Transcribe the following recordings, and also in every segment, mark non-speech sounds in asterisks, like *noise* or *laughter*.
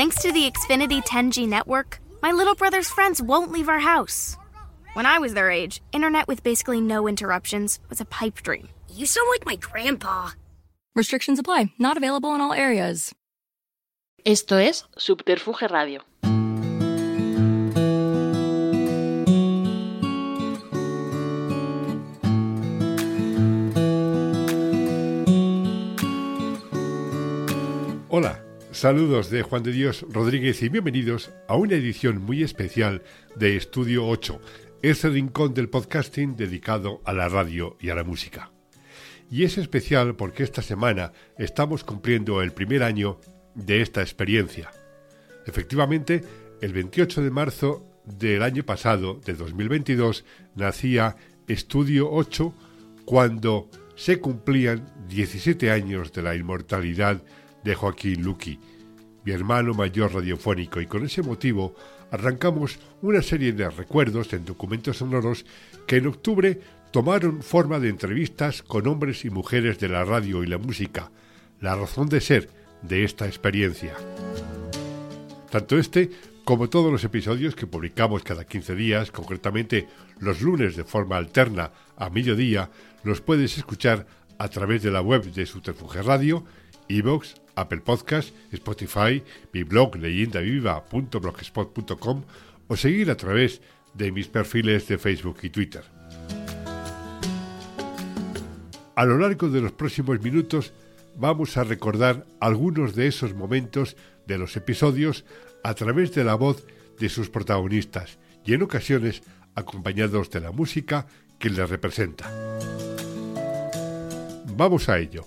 Thanks to the Xfinity 10G network, my little brother's friends won't leave our house. When I was their age, internet with basically no interruptions was a pipe dream. You sound like my grandpa. Restrictions apply. Not available in all areas. Esto es Subterfuge Radio. Saludos de Juan de Dios Rodríguez y bienvenidos a una edición muy especial de Estudio 8, ese rincón del podcasting dedicado a la radio y a la música. Y es especial porque esta semana estamos cumpliendo el primer año de esta experiencia. Efectivamente, el 28 de marzo del año pasado, de 2022, nacía Estudio 8 cuando se cumplían 17 años de la inmortalidad de Joaquín Luqui, mi hermano mayor radiofónico, y con ese motivo arrancamos una serie de recuerdos en documentos sonoros que en octubre tomaron forma de entrevistas con hombres y mujeres de la radio y la música, la razón de ser de esta experiencia. Tanto este como todos los episodios que publicamos cada 15 días, concretamente los lunes de forma alterna a mediodía, los puedes escuchar a través de la web de Subterfuge Radio, Evox, Apple Podcast, Spotify, mi blog leyendaviva.blogspot.com o seguir a través de mis perfiles de Facebook y Twitter. A lo largo de los próximos minutos vamos a recordar algunos de esos momentos de los episodios a través de la voz de sus protagonistas y en ocasiones acompañados de la música que les representa. Vamos a ello.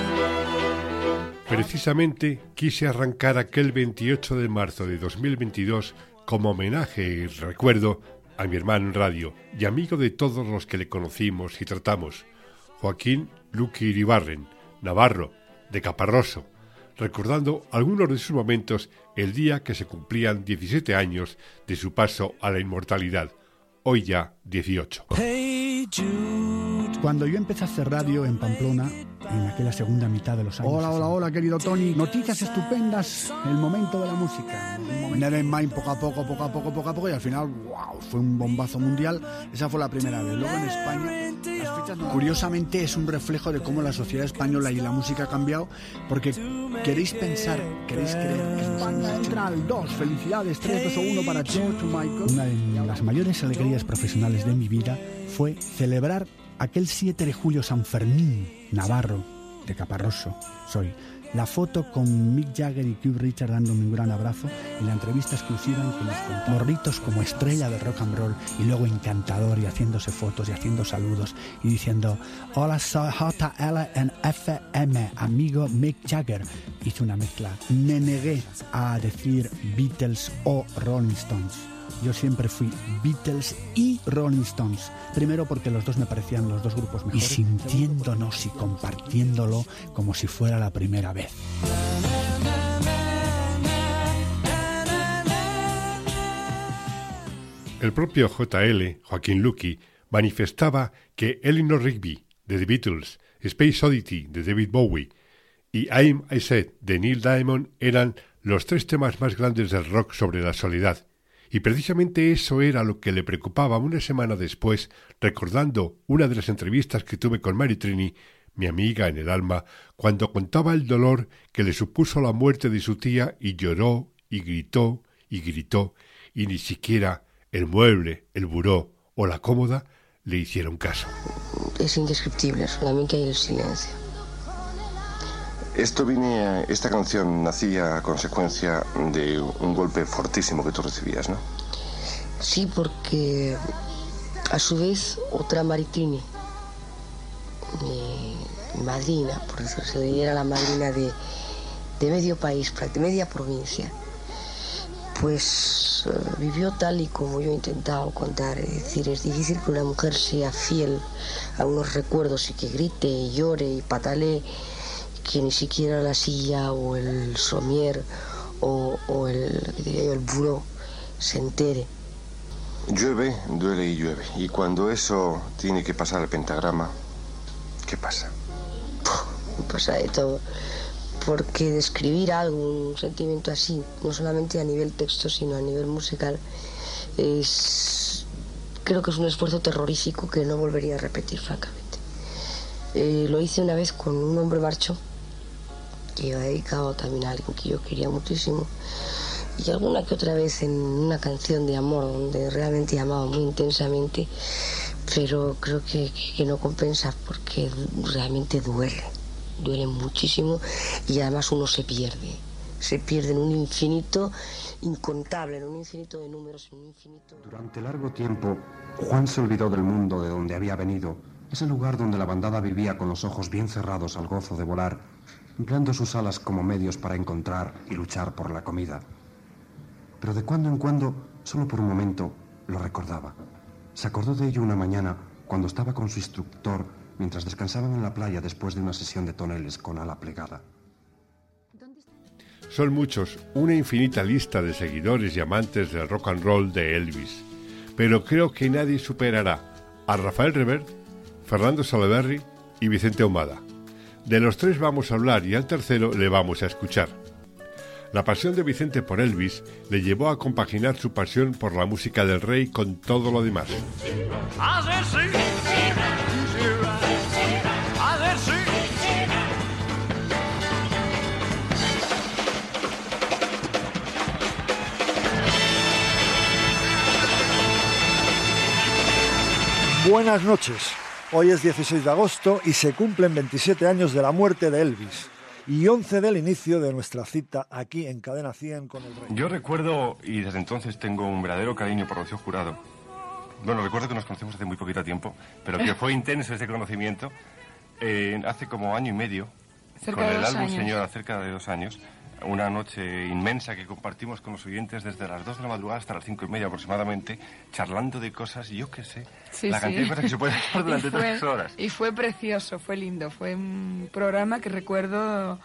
Precisamente quise arrancar aquel 28 de marzo de 2022 como homenaje y recuerdo a mi hermano en radio y amigo de todos los que le conocimos y tratamos, Joaquín Luqui Iribarren, Navarro, de Caparroso, recordando algunos de sus momentos el día que se cumplían 17 años de su paso a la inmortalidad, hoy ya 18. Cuando yo empecé a hacer radio en Pamplona, en aquella segunda mitad de los años. Hola, hola, hola, querido Tony. Noticias estupendas, el momento de la música. Nevermind, poco a poco, poco a poco, poco a poco, y al final, wow, fue un bombazo mundial. Esa fue la primera vez. Luego en España, las Curiosamente es un reflejo de cómo la sociedad española y la música ha cambiado, porque queréis pensar, queréis creer España entra al 2. Felicidades, 3, 2 o 1 para George Michael. Una de las mayores alegrías profesionales de mi vida fue celebrar aquel 7 de julio San Fermín, Navarro, de Caparroso, soy. La foto con Mick Jagger y Keith Richards dándome un gran abrazo y la entrevista exclusiva en que nos contó morritos como estrella de rock and roll y luego encantador y haciéndose fotos y haciendo saludos y diciendo hola soy JL FM amigo Mick Jagger hizo una mezcla. Me negué a decir Beatles o Rolling Stones yo siempre fui Beatles y Rolling Stones. Primero porque los dos me parecían los dos grupos mejores. Y sintiéndonos y compartiéndolo como si fuera la primera vez. El propio JL, Joaquín Luqui, manifestaba que Eleanor Rigby, de The Beatles, Space Oddity, de David Bowie, y I'm I Said, de Neil Diamond, eran los tres temas más grandes del rock sobre la soledad, y precisamente eso era lo que le preocupaba una semana después, recordando una de las entrevistas que tuve con Mary Trini, mi amiga en el alma, cuando contaba el dolor que le supuso la muerte de su tía y lloró y gritó y gritó, y ni siquiera el mueble, el buró o la cómoda le hicieron caso. Es indescriptible, solamente hay el silencio. Esto viene, esta canción nacía a consecuencia de un golpe fortísimo que tú recibías, ¿no? Sí, porque a su vez otra Maritini, mi madrina, por eso se la madrina de, de medio país, de media provincia, pues eh, vivió tal y como yo he intentado contar. Es decir, es difícil que una mujer sea fiel a unos recuerdos y que grite, llore y patalee que ni siquiera la silla o el somier o, o el, el buró se entere. Llueve, duele y llueve. Y cuando eso tiene que pasar al pentagrama, ¿qué pasa? Pasa de todo. Porque describir algo, un sentimiento así, no solamente a nivel texto, sino a nivel musical, es. Creo que es un esfuerzo terrorífico que no volvería a repetir, francamente. Eh, lo hice una vez con un hombre marcho que iba dedicado también a alguien que yo quería muchísimo. Y alguna que otra vez en una canción de amor donde realmente amaba muy intensamente, pero creo que, que no compensa porque realmente duele, duele muchísimo y además uno se pierde, se pierde en un infinito incontable, en un infinito de números, en un infinito... Durante largo tiempo, Juan se olvidó del mundo de donde había venido, ese lugar donde la bandada vivía con los ojos bien cerrados al gozo de volar empleando sus alas como medios para encontrar y luchar por la comida. Pero de cuando en cuando, solo por un momento, lo recordaba. Se acordó de ello una mañana cuando estaba con su instructor mientras descansaban en la playa después de una sesión de toneles con ala plegada. Son muchos, una infinita lista de seguidores y amantes del rock and roll de Elvis, pero creo que nadie superará a Rafael Revert, Fernando Salaverry y Vicente Ahumada. De los tres vamos a hablar y al tercero le vamos a escuchar. La pasión de Vicente por Elvis le llevó a compaginar su pasión por la música del rey con todo lo demás. Buenas noches. Hoy es 16 de agosto y se cumplen 27 años de la muerte de Elvis y 11 del inicio de nuestra cita aquí en Cadena 100 con el rey. Yo recuerdo, y desde entonces tengo un verdadero cariño por Rocío Jurado. Bueno, recuerdo que nos conocemos hace muy poquito tiempo, pero que fue *laughs* intenso ese conocimiento eh, hace como año y medio, con el álbum Señora, cerca de dos años una noche inmensa que compartimos con los oyentes desde las 2 de la madrugada hasta las 5 y media aproximadamente, charlando de cosas, yo qué sé, la cantidad de cosas que se puede *laughs* hacer durante tres horas. Y fue precioso, fue lindo, fue un programa que recuerdo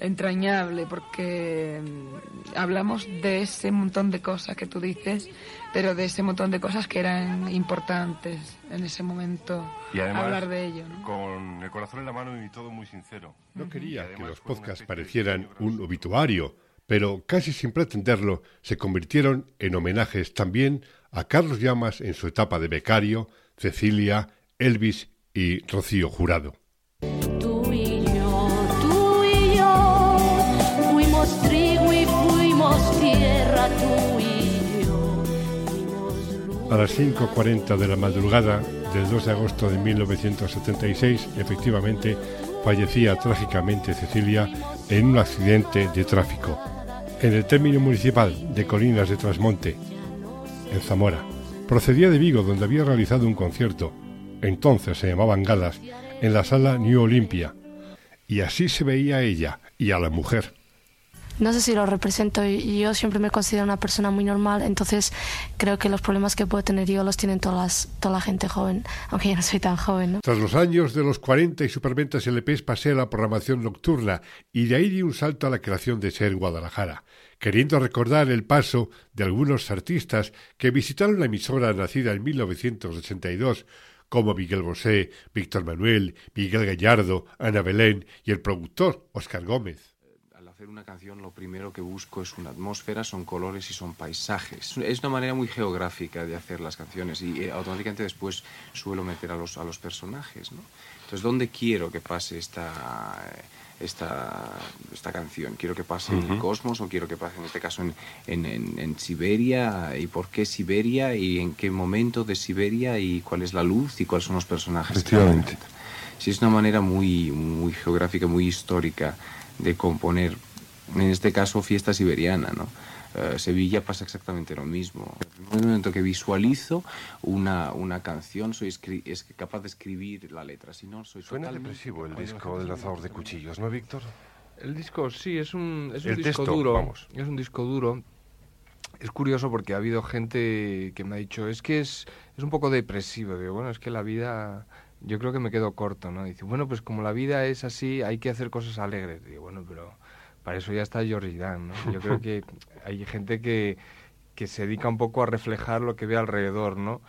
entrañable porque mm, hablamos de ese montón de cosas que tú dices, pero de ese montón de cosas que eran importantes en ese momento y además, hablar de ello. Con el corazón en la mano y todo muy sincero. No quería que los podcasts parecieran un obituario, pero casi sin pretenderlo se convirtieron en homenajes también a Carlos Llamas en su etapa de becario, Cecilia, Elvis y Rocío Jurado. A las 5.40 de la madrugada del 2 de agosto de 1976, efectivamente, fallecía trágicamente Cecilia en un accidente de tráfico en el término municipal de Colinas de Trasmonte, en Zamora. Procedía de Vigo, donde había realizado un concierto, entonces se llamaban galas, en la sala New Olympia. Y así se veía a ella y a la mujer no sé si lo represento y yo siempre me considero una persona muy normal, entonces creo que los problemas que puedo tener yo los tienen todas toda la gente joven, aunque yo no soy tan joven. Tras los años de los 40 y superventas LPs pasé a la programación nocturna y de ahí di un salto a la creación de Ser Guadalajara, queriendo recordar el paso de algunos artistas que visitaron la emisora nacida en 1982 como Miguel Bosé, Víctor Manuel, Miguel Gallardo, Ana Belén y el productor Oscar Gómez hacer una canción lo primero que busco es una atmósfera, son colores y son paisajes. Es una manera muy geográfica de hacer las canciones y eh, automáticamente después suelo meter a los, a los personajes. ¿no? Entonces, ¿dónde quiero que pase esta, esta, esta canción? ¿Quiero que pase en el cosmos o quiero que pase en este caso en, en, en, Siberia? ¿Y por qué Siberia? ¿Y en qué momento de Siberia? ¿Y cuál es la luz? ¿Y cuáles son los personajes? Efectivamente. Sí, es una manera muy, muy geográfica, muy histórica de componer. En este caso, fiesta siberiana, ¿no? Eh, Sevilla pasa exactamente lo mismo. En el momento que visualizo una, una canción, soy es capaz de escribir la letra. Si no, soy Suena depresivo el disco del lanzador de cuchillos, ¿no, Víctor? El disco, sí, es un, es un disco duro. Vamos. Es un disco duro. Es curioso porque ha habido gente que me ha dicho, es que es, es un poco depresivo. Digo, bueno, es que la vida, yo creo que me quedo corto, ¿no? Dice, bueno, pues como la vida es así, hay que hacer cosas alegres. Digo, bueno, pero para eso ya está George Dan, ¿no? Yo creo *laughs* que hay gente que, que se dedica un poco a reflejar lo que ve alrededor, ¿no?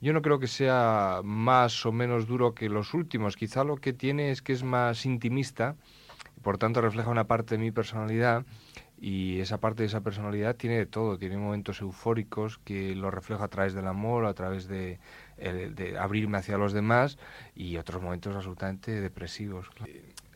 Yo no creo que sea más o menos duro que los últimos. Quizá lo que tiene es que es más intimista por tanto refleja una parte de mi personalidad y esa parte de esa personalidad tiene de todo, tiene momentos eufóricos que lo refleja a través del amor, a través de, de abrirme hacia los demás y otros momentos absolutamente depresivos.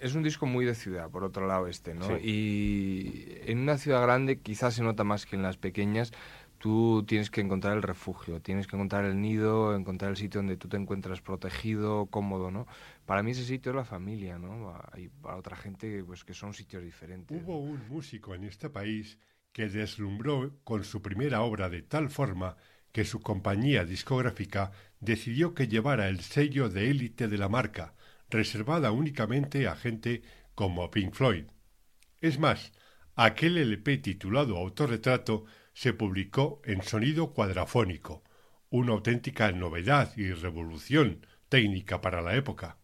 Es un disco muy de ciudad, por otro lado este, ¿no? Y en una ciudad grande quizás se nota más que en las pequeñas, tú tienes que encontrar el refugio, tienes que encontrar el nido, encontrar el sitio donde tú te encuentras protegido, cómodo, ¿no? Para mí ese sitio es la familia, ¿no? Hay para otra gente pues que son sitios diferentes. Hubo un músico en este país que deslumbró con su primera obra de tal forma que su compañía discográfica decidió que llevara el sello de élite de la marca, reservada únicamente a gente como Pink Floyd. Es más, aquel LP titulado Autorretrato se publicó en sonido cuadrafónico, una auténtica novedad y revolución técnica para la época.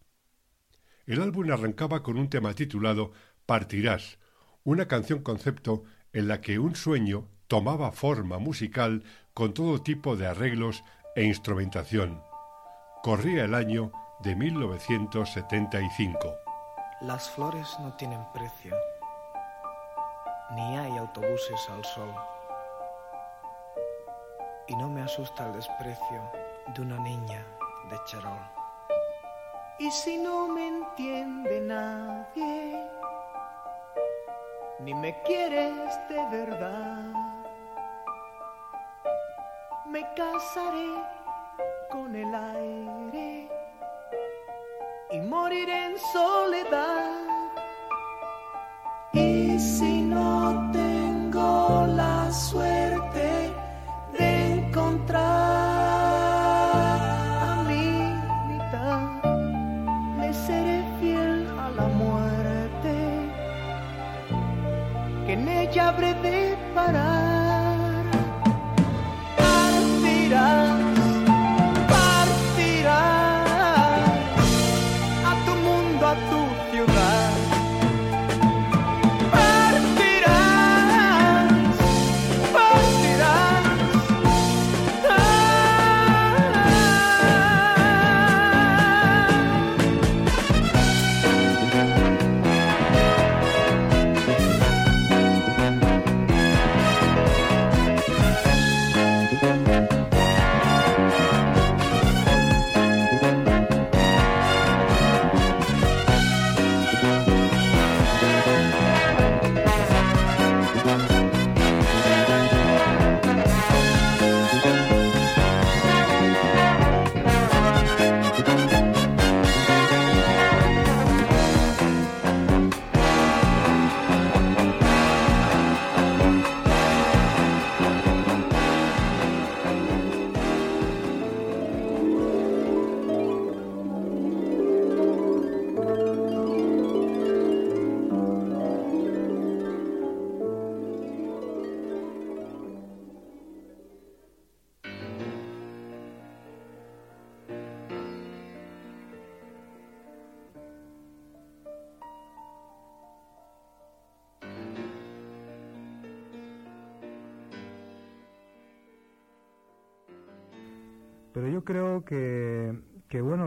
El álbum arrancaba con un tema titulado Partirás, una canción concepto en la que un sueño tomaba forma musical con todo tipo de arreglos e instrumentación. Corría el año de 1975. Las flores no tienen precio, ni hay autobuses al sol y no me asusta el desprecio de una niña de charol. Y si no me entiende nadie, ni me quieres de verdad, me casaré con el aire y moriré en soledad. Y si no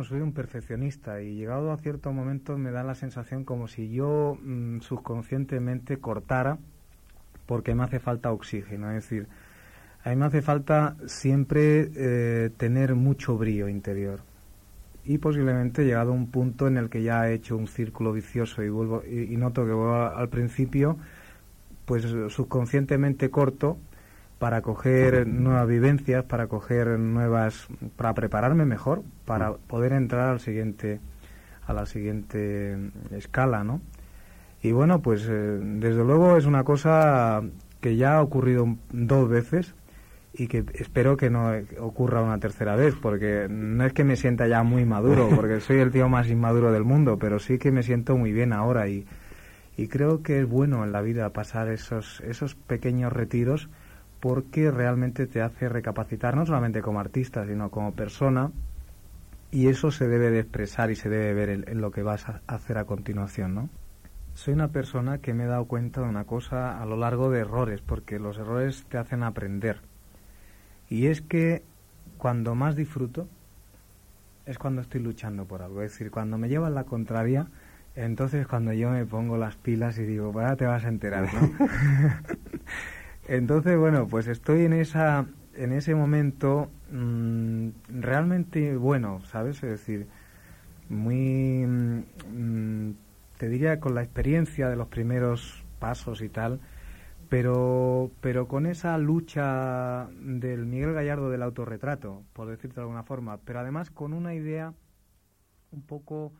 soy un perfeccionista y llegado a cierto momento me da la sensación como si yo mm, subconscientemente cortara porque me hace falta oxígeno. Es decir, a mí me hace falta siempre eh, tener mucho brillo interior. Y posiblemente llegado a un punto en el que ya he hecho un círculo vicioso y, vuelvo, y, noto que vuelvo al principio, pues subconscientemente corto para coger nuevas vivencias, para coger nuevas, para prepararme mejor, para poder entrar al siguiente, a la siguiente escala, ¿no? Y bueno, pues eh, desde luego es una cosa que ya ha ocurrido dos veces y que espero que no ocurra una tercera vez, porque no es que me sienta ya muy maduro, *laughs* porque soy el tío más inmaduro del mundo, pero sí que me siento muy bien ahora y, y creo que es bueno en la vida pasar esos, esos pequeños retiros porque realmente te hace recapacitar no solamente como artista, sino como persona y eso se debe de expresar y se debe ver en, lo que vas a hacer a continuación, ¿no? Soy una persona que me he dado cuenta de una cosa a lo largo de errores, porque los errores te hacen aprender. Y es que cuando más disfruto es cuando estoy luchando por algo. Es decir, cuando me llevan la contraria, entonces cuando yo me pongo las pilas y digo, bueno, te vas a enterar, ¿no? *laughs* entonces, bueno, pues estoy en esa en ese momento mm, realmente bueno, ¿sabes? Es decir, muy, mm, te diría con la experiencia de los primeros pasos y tal, pero, pero con esa lucha del Miguel Gallardo del autorretrato, por decirte de alguna forma, pero además con una idea un poco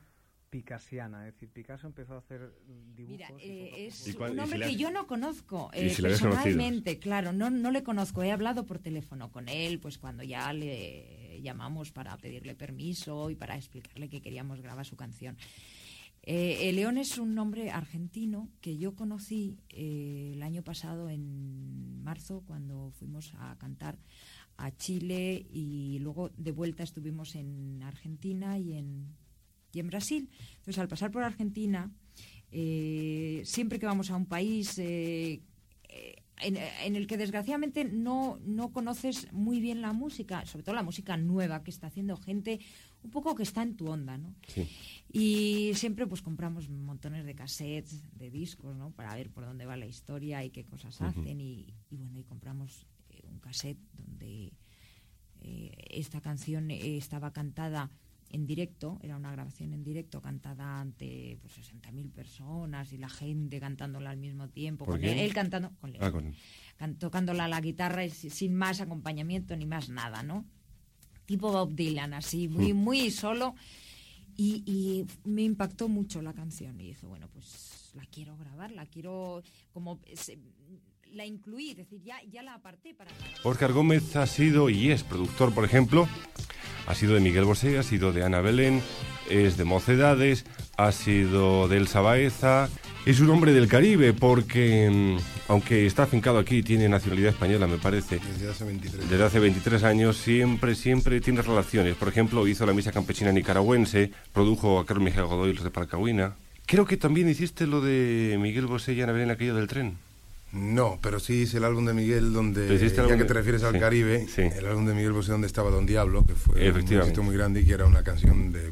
picasiana, es decir, Picasso empezó a hacer dibujos. Mira, eh, es un hombre que yo no conozco eh, personalmente, claro, no, no le conozco. He hablado por teléfono con él, pues cuando ya le llamamos para pedirle permiso y para explicarle que queríamos grabar su canción. Eh, León es un nombre argentino que yo conocí eh, el año pasado en marzo cuando fuimos a cantar a Chile y luego de vuelta estuvimos en Argentina y en y en Brasil. Entonces, al pasar por Argentina, eh, siempre que vamos a un país eh, eh, en, el que desgraciadamente no, no conoces muy bien la música, sobre todo la música nueva que está haciendo gente un poco que está en tu onda, ¿no? Y siempre pues compramos montones de cassettes, de discos, ¿no? Para ver por dónde va la historia y qué cosas hacen y, bueno, y compramos un cassette donde esta canción estaba cantada en directo, era una grabación en directo cantada ante pues, 60.000 personas y la gente cantándola al mismo tiempo, con él, cantando, con, ah, tocándola la guitarra sin más acompañamiento ni más nada, ¿no? Tipo Bob Dylan, así, muy, hmm. muy solo. Y, me impactó mucho la canción y dije, bueno, pues la quiero grabar, la quiero como... la incluí, es decir, ya, ya la aparté para... Oscar Gómez ha sido y es productor, por ejemplo, ha sido de Miguel Bosé, ha sido de Ana Belén, es de Mocedades, ha sido de Elsa Baeza. Es un hombre del Caribe porque, mm, aunque está afincado aquí, tiene nacionalidad española, me parece. Desde hace 23 Desde hace 23 años siempre, siempre tiene relaciones. Por ejemplo, hizo la misa campesina nicaragüense, produjo a Carlos Miguel Godoy los de Parcahuina. Creo que también hiciste lo de Miguel Bosé y Ana Belén, aquello del tren. No, pero sí hice el álbum de Miguel donde, ya que te refieres al Caribe, el álbum de Miguel Bosé donde estaba Don Diablo, que fue un éxito muy grande y que era una canción de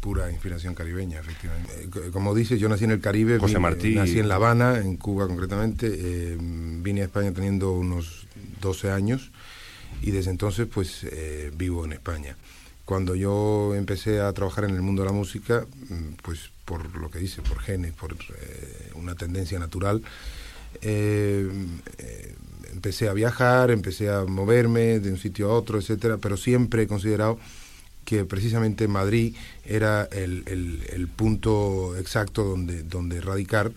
pura inspiración caribeña, efectivamente. Eh, como dices, yo nací en el Caribe, José Martí. nací en La Habana, en Cuba concretamente, eh, vine a España teniendo unos 12 años y desde entonces pues eh, vivo en España. Cuando yo empecé a trabajar en el mundo de la música, mm, pues por lo que dice, por genes, por una tendencia natural, eh, eh, empecé a viajar, empecé a moverme de un sitio a otro, etcétera, pero siempre he considerado que precisamente Madrid era el, el, punto exacto donde, donde radicar,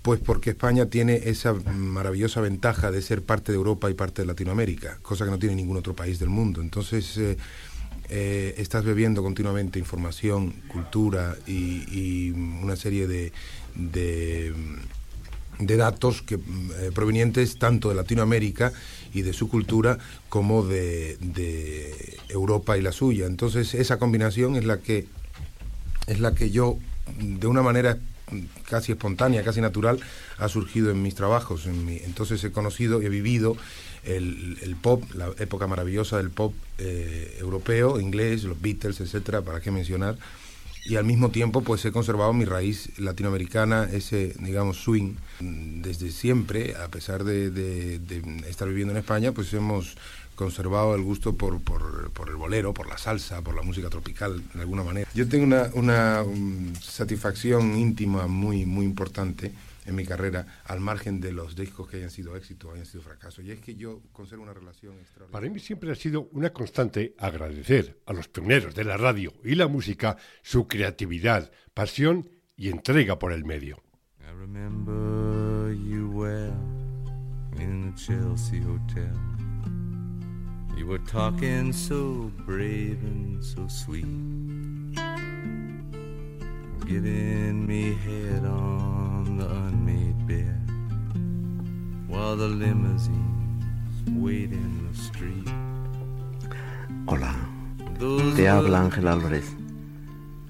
pues porque España tiene esa maravillosa ventaja de ser parte de Europa y parte de Latinoamérica, cosa que no tiene ningún otro país del mundo. Entonces, eh, estás bebiendo continuamente información, cultura y, una serie de de datos que, eh, provenientes tanto de Latinoamérica y de su cultura como de, Europa y la suya. Entonces esa combinación es la que es la que yo de una manera casi espontánea, casi natural, ha surgido en mis trabajos. En entonces he conocido y he vivido el, pop, la época maravillosa del pop eh, europeo, inglés, los Beatles, etcétera, para qué mencionar y al mismo tiempo pues he conservado mi raíz latinoamericana, ese digamos swing. Desde siempre, a pesar de, estar viviendo en España, pues hemos conservado el gusto por, el bolero, por la salsa, por la música tropical, de alguna manera. Yo tengo una, una um, satisfacción íntima muy, muy importante en mi carrera, al margen de los discos que hayan sido éxito o hayan sido fracaso. Y es que yo conservo una relación extraordinaria. Para mí siempre ha sido una constante agradecer a los pioneros de la radio y la música su creatividad, pasión y entrega por el medio. I remember you well in the Chelsea Hotel. You were talking so brave and so sweet. Giving me head on the unmade bed while the limousines wait in the street. Hola, te habla Ángel Álvarez.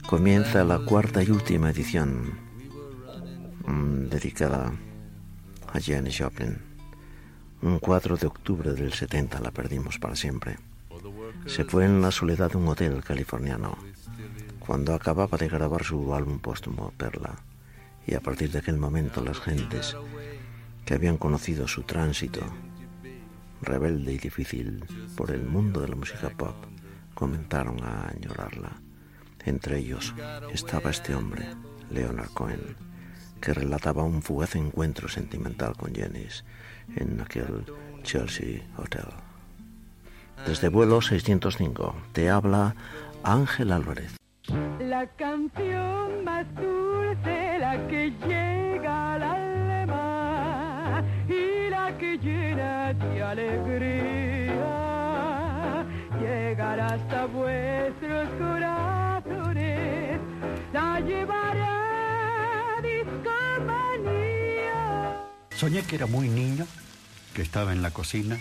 Comienza la cuarta y última edición mm, dedicada a Janis Joplin. Un 4 de octubre del 70 la perdimos para siempre. Se fue en la soledad de un hotel californiano cuando acababa de grabar su álbum póstumo Perla. Y a partir de aquel momento las gentes que habían conocido su tránsito rebelde y difícil por el mundo de la música pop comenzaron a añorarla. Entre ellos estaba este hombre, Leonard Cohen, que relataba un fugaz encuentro sentimental con Janice en aquel Chelsea Hotel. Desde vuelo 605 te habla Ángel Álvarez. La canción más dulce, la que llega al alma y la que llena de alegría, llegará hasta vuestros corazones, la llevará discomanía. Soñé que era muy niño, que estaba en la cocina,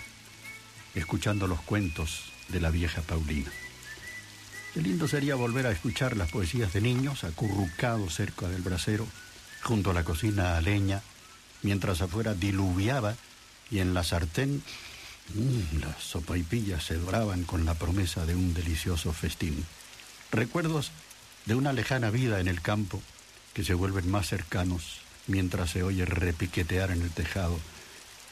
escuchando los cuentos de la vieja Paulina. Qué lindo sería volver a escuchar las poesías de niños acurrucados cerca del brasero, junto a la cocina a leña, mientras afuera diluviaba y en la sartén mmm, las sopaipillas se doraban con la promesa de un delicioso festín. Recuerdos de una lejana vida en el campo que se vuelven más cercanos mientras se oye repiquetear en el tejado.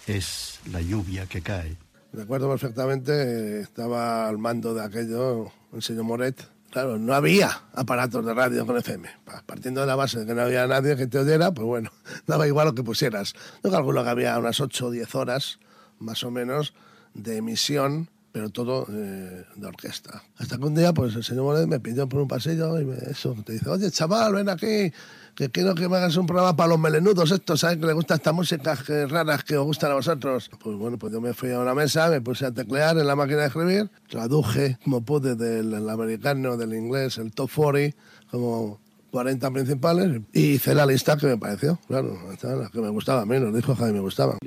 Es la lluvia que cae. Recuerdo perfectamente, estaba al mando de aquello el señor Moret. Claro, no había aparatos de radio con FM. Partiendo de la base de que no había nadie que te oyera, pues bueno, *laughs* daba igual lo que pusieras. Yo calculo que había unas 8 o 10 horas, más o menos, de emisión, pero todo eh, de orquesta. Hasta que un día, pues el señor Moret me pidió por un pasillo y me, eso, te dice, oye, chaval, ven aquí, que quiero que me hagas un programa para los melenudos estos, ¿sabes? Que les gusta estas músicas raras que os gustan a vosotros. Pues bueno, pues yo me fui a una mesa, me puse a teclear en la máquina de escribir, traduje como pude del americano, del inglés, el top 40, como 40 principales y hice la lista que me pareció, claro, la que me gustaba a mí, los discos que a mí me gustaban.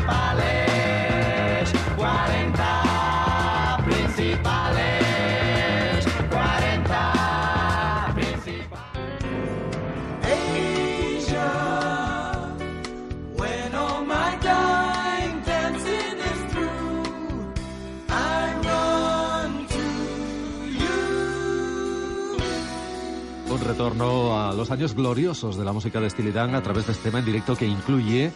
Principales, 40 principales, 40 principales. Asia, when all my dying dancing is through, I run to you. Un retorno a los años gloriosos de la música de Steely Dan a través de este tema en directo que incluye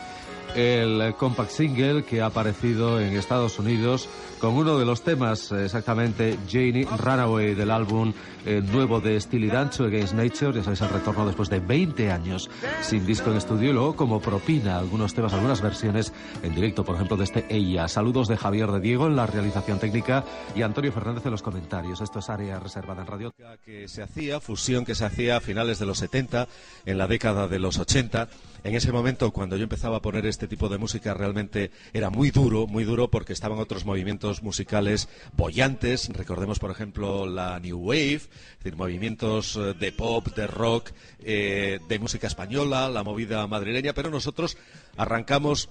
el compact single que ha aparecido en Estados Unidos con uno de los temas, exactamente Janie Runaway del álbum eh, nuevo de Steely Dan, Against Nature, ya sabéis, el retorno después de 20 años sin disco en estudio y luego como propina algunos temas, algunas versiones en directo, por ejemplo, de este Ella. Saludos de Javier de Diego en la realización técnica y Antonio Fernández en los comentarios. Esto es área reservada en radio. Que se hacía, fusión que se hacía a finales de los 70, en la década de los 80. En ese momento, cuando yo empezaba a poner este tipo de música, realmente era muy duro, muy duro porque estaban otros movimientos musicales bollantes. Recordemos, por ejemplo, la New Wave, es decir, movimientos eh, de pop, de rock, eh, de música española, la movida madrileña, pero nosotros arrancamos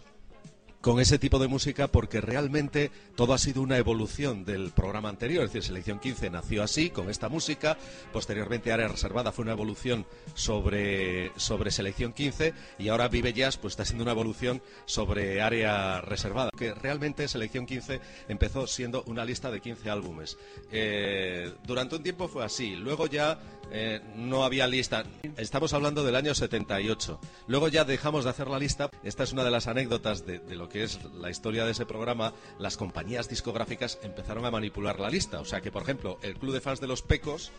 con ese tipo de música porque realmente todo ha sido una evolución del programa anterior, es decir, Selección 15 nació así, con esta música, posteriormente Área Reservada fue una evolución sobre, sobre Selección 15 y ahora Vive Jazz pues está siendo una evolución sobre Área Reservada, que realmente Selección 15 empezó siendo una lista de 15 álbumes. Eh, durante un tiempo fue así, luego ya eh, no había lista, estamos hablando del año 78, luego ya dejamos de hacer la lista, esta es una de las anécdotas de, de lo que es la historia de ese programa, las compañías discográficas empezaron a manipular la lista. O sea que, por ejemplo, el Club de Fans de los Pecos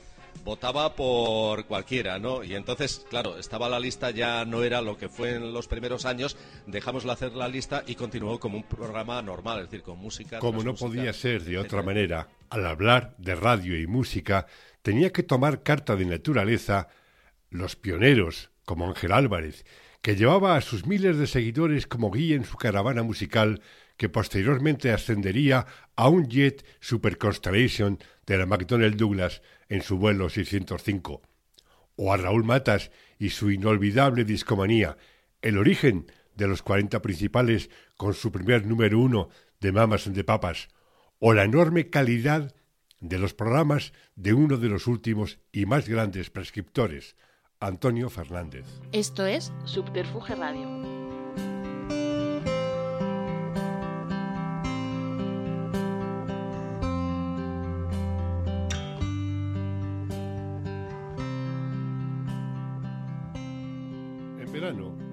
votaba por cualquiera, ¿no? Y entonces, claro, estaba la lista, ya no era lo que fue en los primeros años, dejamos hacer la lista y continuó como un programa normal, es decir, con música. Como no podía ser de otra manera, al hablar de radio y música, tenía que tomar carta de naturaleza los pioneros, como Ángel Álvarez, que llevaba a sus miles de seguidores como guía en su caravana musical que posteriormente ascendería a un jet Super Constellation de la McDonnell Douglas en su vuelo 605, o a Raúl Matas y su inolvidable discomanía, el origen de los 40 principales con su primer número uno de Mamas de Papas, o la enorme calidad de los programas de uno de los últimos y más grandes prescriptores, Antonio Fernández. Esto es Subterfuge Radio.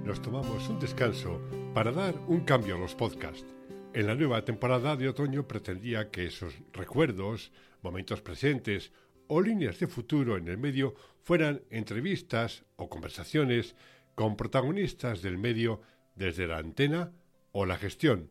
nos tomamos un descanso para dar un cambio a los podcasts. En la nueva temporada de otoño pretendía que esos recuerdos, momentos presentes o líneas de futuro en el medio fueran entrevistas o conversaciones con protagonistas del medio desde la antena o la gestión.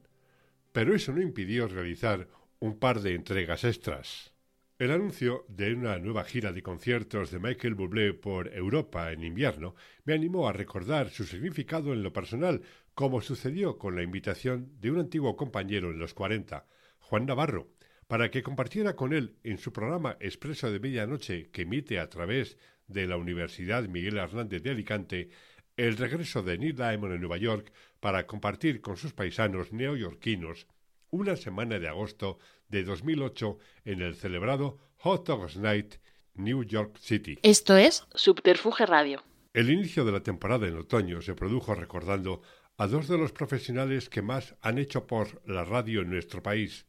Pero eso no impidió realizar un par de entregas extras. El anuncio de una nueva gira de conciertos de Michael Bublé por Europa en invierno me animó a recordar su significado en lo personal, como sucedió con la invitación de un antiguo compañero en los 40, Juan Navarro, para que compartiera con él en su programa Expreso de Medianoche que emite a través de la Universidad Miguel Hernández de Alicante el regreso de Neil Diamond en Nueva York para compartir con sus paisanos neoyorquinos una semana de agosto de 2008 en el celebrado Hot Dogs Night, New York City. Esto es Subterfuge Radio. El inicio de la temporada en otoño se produjo recordando a dos de los profesionales que más han hecho por la radio en nuestro país,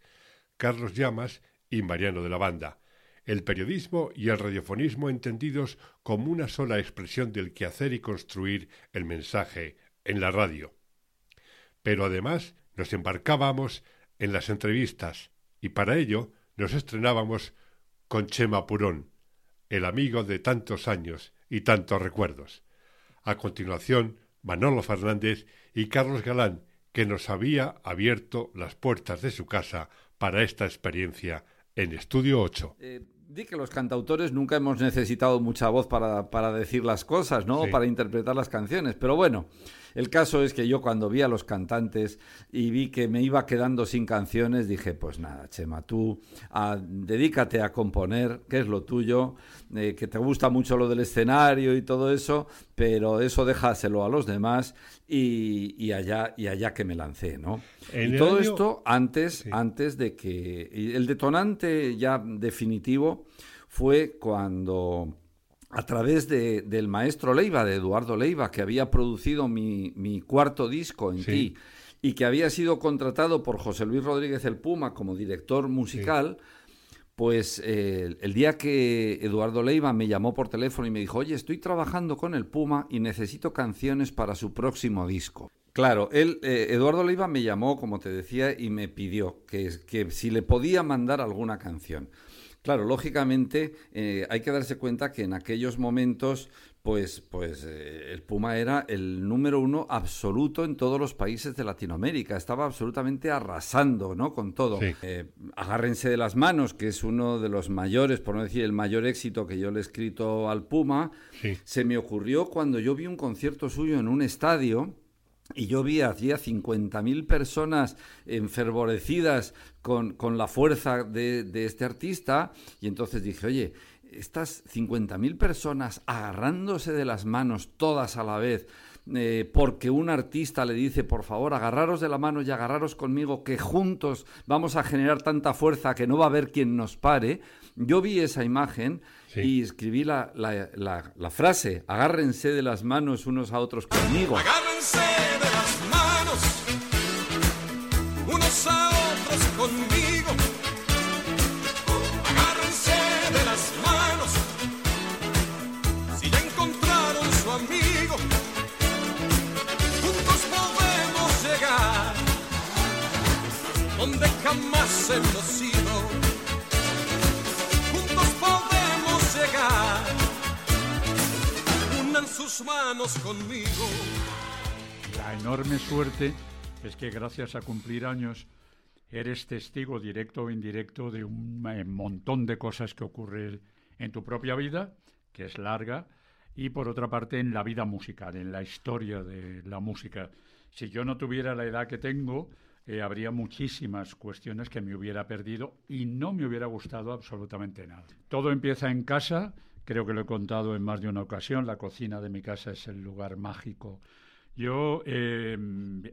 Carlos Llamas y Mariano de la Banda. El periodismo y el radiofonismo entendidos como una sola expresión del quehacer y construir el mensaje en la radio. Pero además nos embarcábamos en las entrevistas y para ello nos estrenábamos con Chema Purón, el amigo de tantos años y tantos recuerdos. A continuación, Manolo Fernández y Carlos Galán, que nos había abierto las puertas de su casa para esta experiencia en Estudio 8. Eh, di que los cantautores nunca hemos necesitado mucha voz para, para decir las cosas, ¿no? Para interpretar las canciones. Pero bueno, el caso es que yo cuando vi a los cantantes y vi que me iba quedando sin canciones, dije, pues nada, Chema, tú ah, dedícate a componer, que es lo tuyo, eh, que te gusta mucho lo del escenario y todo eso, pero eso déjaselo a los demás y, allá, y allá que me lancé, ¿no? y todo esto antes, antes de que... El detonante ya definitivo fue cuando a través de, del maestro Leiva, de Eduardo Leiva, que había producido mi, mi cuarto disco en ti y que había sido contratado por José Luis Rodríguez el Puma como director musical, pues eh, el día que Eduardo Leiva me llamó por teléfono y me dijo, oye, estoy trabajando con el Puma y necesito canciones para su próximo disco. Claro, él, eh, Eduardo Leiva me llamó, como te decía, y me pidió que, que si le podía mandar alguna canción. Claro, lógicamente eh, hay que darse cuenta que en aquellos momentos, pues, pues eh, el Puma era el número uno absoluto en todos los países de Latinoamérica. Estaba absolutamente arrasando, ¿no? Con todo. Eh, agárrense de las manos, que es uno de los mayores, por no decir el mayor éxito que yo le he escrito al Puma. Se me ocurrió cuando yo vi un concierto suyo en un estadio y yo vi hacía 50.000 personas enfervorecidas con, con la fuerza de, de, este artista y entonces dije, oye, estas 50.000 personas agarrándose de las manos todas a la vez, eh, porque un artista le dice, por favor, agarraros de la mano y agarraros conmigo, que juntos vamos a generar tanta fuerza que no va a haber quien nos pare. Yo vi esa imagen y escribí la, la, la, la, frase, agárrense de las manos unos a otros conmigo. Agárrense de conmigo. Agárrense de las manos si ya encontraron su amigo. Juntos podemos llegar donde jamás hemos ido. Juntos podemos llegar sus manos conmigo. La enorme suerte es que gracias a cumplir años eres testigo directo o indirecto de un eh, montón de cosas que ocurren en tu propia vida, que es larga, y por otra parte en la vida musical, en la historia de la música. Si yo no tuviera la edad que tengo, eh, habría muchísimas cuestiones que me hubiera perdido y no me hubiera gustado absolutamente nada. Todo empieza en casa, creo que lo he contado en más de una ocasión, la cocina de mi casa es el lugar mágico yo, eh,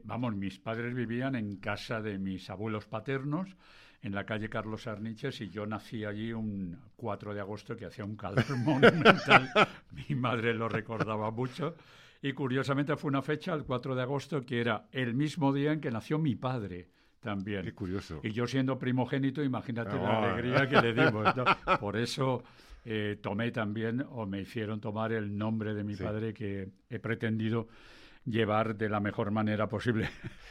vamos, mis padres vivían en casa de mis abuelos paternos, en la calle Carlos Arniches, y yo nací allí un 4 de agosto que hacía un calor *laughs* monumental. Mi madre lo recordaba mucho. Y curiosamente fue una fecha, el 4 de agosto, que era el mismo día en que nació mi padre también. Qué curioso. Y yo siendo primogénito, imagínate la ah. alegría que le dimos. *laughs* Por eso eh, tomé también, o me hicieron tomar el nombre de mi padre que he pretendido llevar de la mejor manera posible.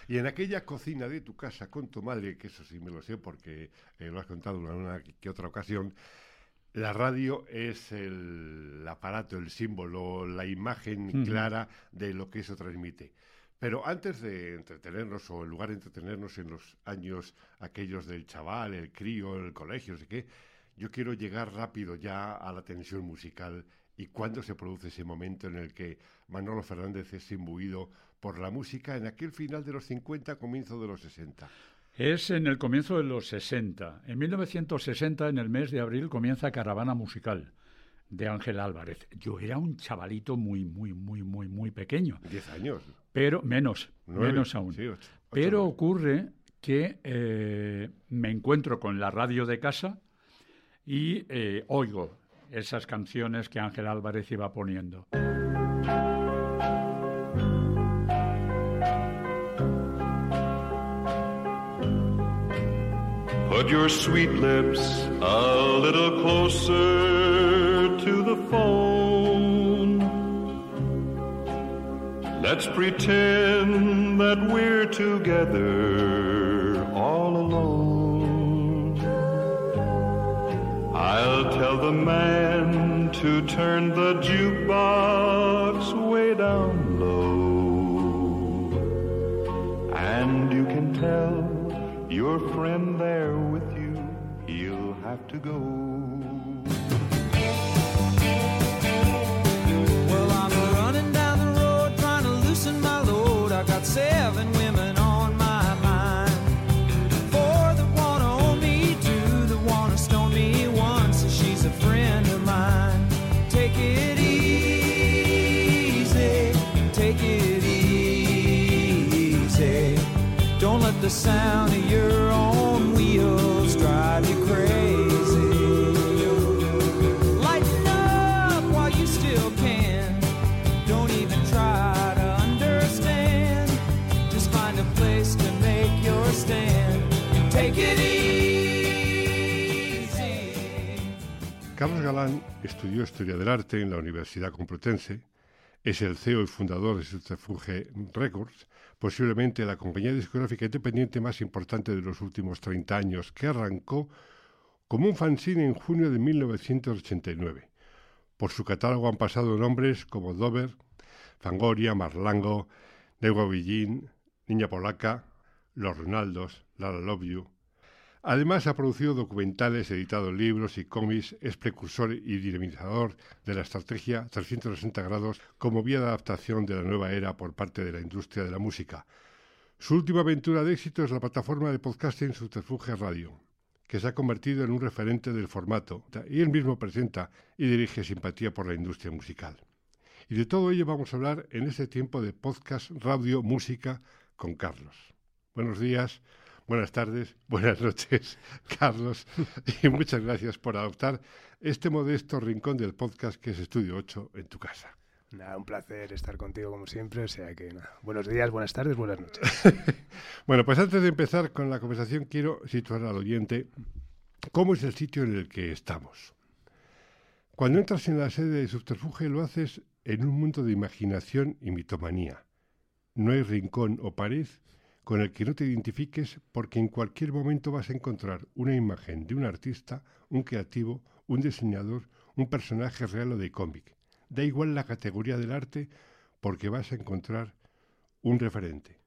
Y en aquella cocina de tu casa con tu madre, que eso sí me lo sé porque eh, lo has contado en una que otra ocasión, la radio es el aparato, el símbolo, la imagen clara de lo que eso transmite. Pero antes de entretenernos, o en lugar de entretenernos en los años aquellos del chaval, el crío, el colegio, no sé qué, yo quiero llegar rápido ya a la tensión musical y cuándo se produce ese momento en el que Manolo Fernández es imbuido por la música en aquel final de los 50, comienzo de los 60. Es en el comienzo de los 60. En 1960, en el mes de abril, comienza Caravana Musical de Ángel Álvarez. Yo era un chavalito muy, muy, muy, muy, muy pequeño. Diez años. Pero menos, menos aún. Pero ocurre que eh, me encuentro con la radio de casa y eh, oigo esas canciones que Ángel Álvarez iba poniendo. Put your sweet lips a little closer to the phone. Let's pretend that we're together all alone. I'll tell the man to turn the jukebox way down low. And you can tell your friend there with you, he'll have to go. The sound of your own wheels drive you crazy. Lighten up while you still can. Don't even try to understand. Just find a place to make your stand. Take it easy. Carlos Galán estudió Historia del Arte en la Universidad Complutense, es el CEO y fundador de Subterfuge Records, posiblemente la compañía discográfica independiente más importante de los últimos 30 años, que arrancó como un fanzine en junio de 1989. Por su catálogo han pasado nombres como Dover, Fangoria, Marlango, Negua Villín, Niña Polaca, Los Ronaldos, Lara Love You. Además ha producido documentales, editado libros y cómics, es precursor y dinamizador de la estrategia 360 grados como vía de adaptación de la nueva era por parte de la industria de la música. Su última aventura de éxito es la plataforma de podcasting Subterfuge Radio, que se ha convertido en un referente del formato y él mismo presenta y dirige simpatía por la industria musical. Y de todo ello vamos a hablar en este tiempo de podcast Radio Música con Carlos. Buenos días. Buenas tardes, *laughs* buenas noches, *laughs* Carlos, y muchas gracias por adoptar este modesto rincón del podcast que es Estudio 8 en tu casa. Nada, un placer estar contigo como siempre, o sea que nada, buenos días, buenas tardes, buenas noches. *laughs* bueno, pues antes de empezar con la conversación quiero situar al oyente cómo es el sitio en el que estamos. Cuando entras en la sede de Subterfuge lo haces en un mundo de imaginación y mitomanía. No hay rincón o pared con el que no te identifiques porque en cualquier momento vas a encontrar una imagen de un artista, un creativo, un diseñador, un personaje real o de cómic, Da igual la categoría del arte porque vas a encontrar un referente.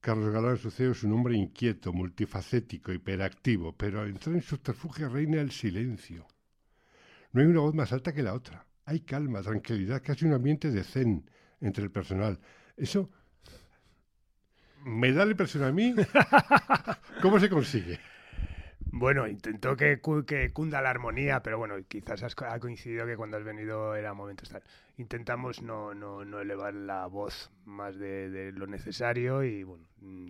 Carlos Galán Suceo es un hombre inquieto, multifacético, hiperactivo, pero al entrar en subterfuge reina el silencio. No hay una voz más alta que la otra. Hay calma, tranquilidad, casi un ambiente de zen entre el personal. Eso me da la impresión a mí. *laughs* ¿Cómo se consigue? Bueno, intentó que, que, cunda la armonía, pero bueno, quizás ha coincidido que cuando has venido era momento estar. Intentamos no, no, no elevar la voz más de, lo necesario y bueno,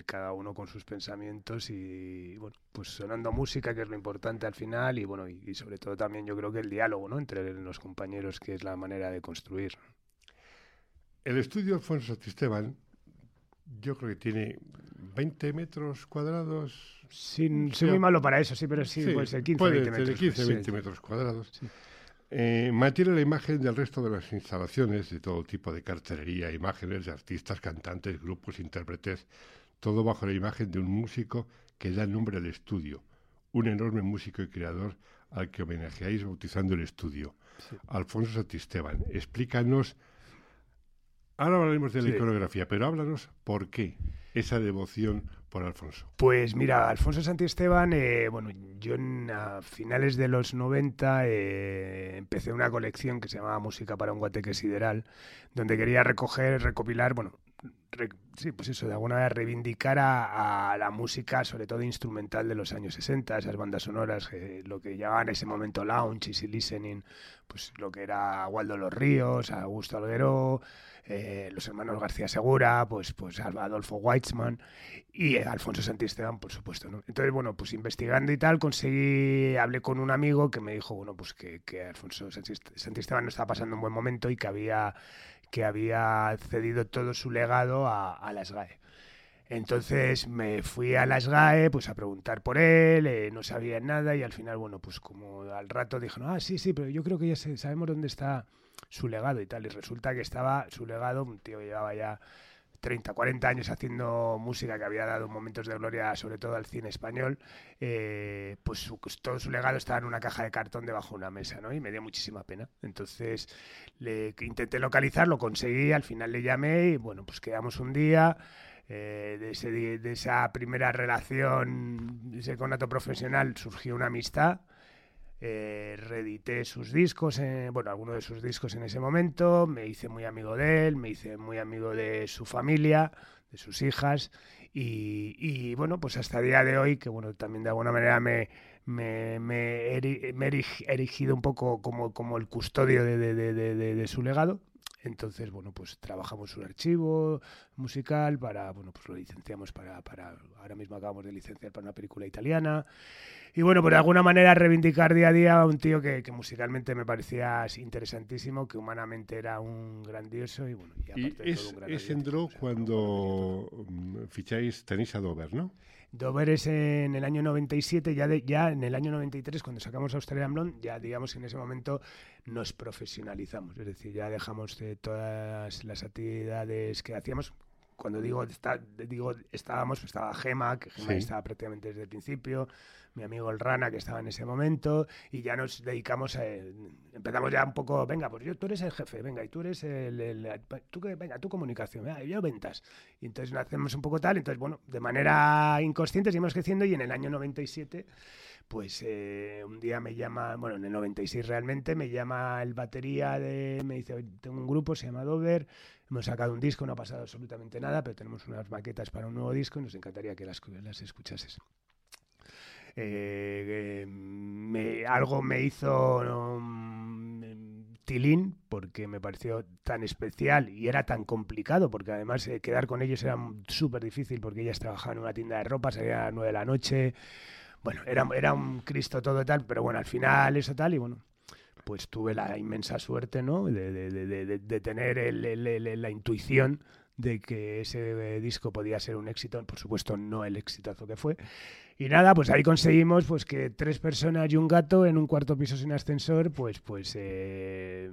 cada uno con sus pensamientos y bueno, pues sonando música, que es lo importante al final y bueno, y, sobre todo también yo creo que el diálogo, ¿no? Entre los compañeros, que es la manera de construir. El estudio Alfonso Esteban yo creo que tiene 20 metros cuadrados. Sin, soy muy malo para eso, sí, pero sí, puede ser 15 puede 20 metros. 15 20 metros cuadrados. Eh, mantiene la imagen del resto de las instalaciones, de todo tipo de cartelería, imágenes de artistas, cantantes, grupos, intérpretes, todo bajo la imagen de un músico que da nombre al estudio, un enorme músico y creador al que homenajeáis bautizando el estudio, Alfonso Santisteban. Explícanos Ahora hablaremos de la iconografía, pero háblanos por qué esa devoción por Alfonso. Pues mira, Alfonso Santiesteban, eh, bueno, yo a finales de los 90 eh, empecé una colección que se llamaba Música para un guateque sideral, donde quería recoger, recopilar, bueno, sí, pues eso, de alguna manera reivindicar a, la música, sobre todo instrumental de los años 60, esas bandas sonoras, lo que llamaban en ese momento lounge, easy listening, pues lo que era Waldo Los Ríos, Augusto Alguero, eh, los hermanos García Segura, pues, pues Adolfo Weitzman y Alfonso Santisteban, por supuesto. ¿no? Entonces, bueno, pues investigando y tal, conseguí, hablé con un amigo que me dijo, bueno, pues que, que Alfonso Santisteban no estaba pasando un buen momento y que había, que había cedido todo su legado a, a la SGAE. Entonces me fui a la SGAE pues a preguntar por él, eh, no sabía nada y al final, bueno, pues como al rato dijeron, ah, sí, sí, pero yo creo que ya sabemos dónde está su legado y tal. Y resulta que estaba su legado, un tío que llevaba ya 30, 40 años haciendo música que había dado momentos de gloria, sobre todo al cine español, eh, pues, todo su legado estaba en una caja de cartón debajo de una mesa, ¿no? Y me dio muchísima pena. Entonces le intenté localizar, lo conseguí, al final le llamé y bueno, pues quedamos un día. Eh, de, esa primera relación, ese conato profesional, surgió una amistad eh, reedité sus discos, eh, bueno, algunos de sus discos en ese momento, me hice muy amigo de él, me hice muy amigo de su familia, de sus hijas, y, bueno, pues hasta el día de hoy, que bueno, también de alguna manera me, he erigido un poco como, como el custodio de su legado, entonces, bueno, pues trabajamos un archivo musical para, bueno, pues lo licenciamos para, para, ahora mismo acabamos de licenciar para una película italiana. Y bueno, por alguna manera reivindicar día a día a un tío que, que musicalmente me parecía interesantísimo, que humanamente era un grandioso y bueno, y aparte de es, todo un gran es entró cuando mm, ficháis, tenéis a Dover, ¿no? Dover es en el año 97, ya, de, ya en el año 93, cuando sacamos Australian Blonde, ya digamos en ese momento nos profesionalizamos, es decir, ya dejamos de todas las actividades que hacíamos. Cuando digo, digo estábamos, estaba Gema, que Gema estaba prácticamente desde el principio, mi amigo el Rana, que estaba en ese momento, y ya nos dedicamos a... Empezamos ya un poco, venga, pues yo, tú eres el jefe, venga, y tú eres el... tú venga, tu comunicación, venga, yo ventas. Y entonces hacemos un poco tal, entonces, bueno, de manera inconsciente seguimos creciendo y en el año 97 pues eh, un día me llama, bueno, en el 96 realmente, me llama el batería de, me dice, tengo un grupo, se llama Dover, hemos sacado un disco, no ha pasado absolutamente nada, pero tenemos unas maquetas para un nuevo disco y nos encantaría que las, las escuchases. Eh, algo me hizo um, tilín porque me pareció tan especial y era tan complicado porque además eh, quedar con ellos era súper difícil porque ellas trabajaban en una tienda de ropa, salían a las 9 de la noche. Bueno, era, era un Cristo todo tal, pero bueno, al final eso tal y bueno, pues tuve la inmensa suerte, ¿no? De, tener la intuición de que ese disco podía ser un éxito, por supuesto no el exitazo que fue. Y nada, pues ahí conseguimos pues que tres personas y un gato en un cuarto piso sin ascensor, pues pues eh,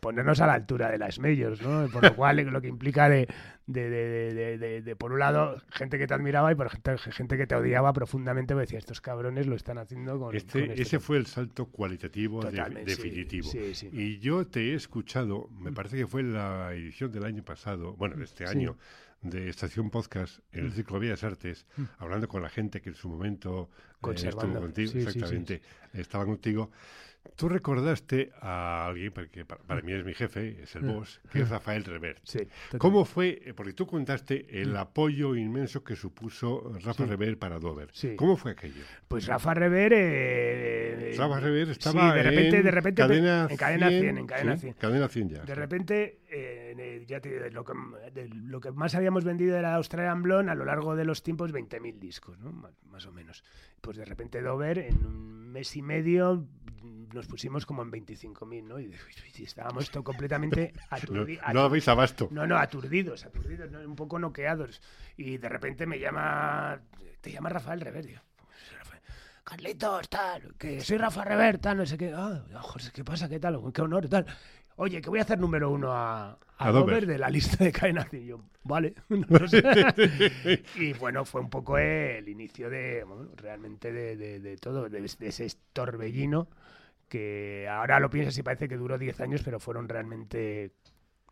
ponernos a la altura de las majors, ¿no? Por lo cual, lo que implica de, de, por un lado, gente que te admiraba y por gente, gente que te odiaba profundamente, porque decía, estos cabrones lo están haciendo con... Este, este ese fue el salto cualitativo definitivo. y yo te he escuchado, me parece que fue la edición del año pasado, bueno, este año, de Estación Podcast en el mm. De Bellas Artes, mm. hablando con la gente que en su momento eh, estuvo contigo, exactamente, estaba contigo. Tú recordaste a alguien, porque para, mí es mi jefe, es el mm. boss, que es mm. Rafael Revert. Sí, ¿Cómo fue? Eh, porque tú contaste el mm. apoyo inmenso que supuso Rafa Revert para Dover. ¿Cómo fue aquello? Pues Rafa Revert... Eh, Rafa Revert estaba de repente, en, de repente, cadena en cadena 100, en cadena 100. Cadena 100 ya. De repente, eh, ya te, lo, que, lo que más habíamos vendido era Australian Blonde a lo largo de los tiempos, 20.000 discos, ¿no? más o menos. Pues de repente Dover, en un mes y medio, nos pusimos como en 25.000, ¿no? Y, estábamos completamente aturdidos. *laughs* No, habéis abasto. No, no, aturdidos, aturdidos, un poco noqueados. Y de repente me llama, te llama Rafael Reverdio. Carlitos, tal, que soy Rafa Reverta, no sé qué. Ah, joder, ¿qué pasa? ¿Qué tal? Qué honor, tal. Oye, que voy a hacer número uno a, a, Dover de la lista de Cadena Y yo, vale. *laughs* *laughs* y bueno, fue un poco el inicio de, realmente de, de, de todo, de, ese torbellino que ahora lo piensas y parece que duró 10 años, pero fueron realmente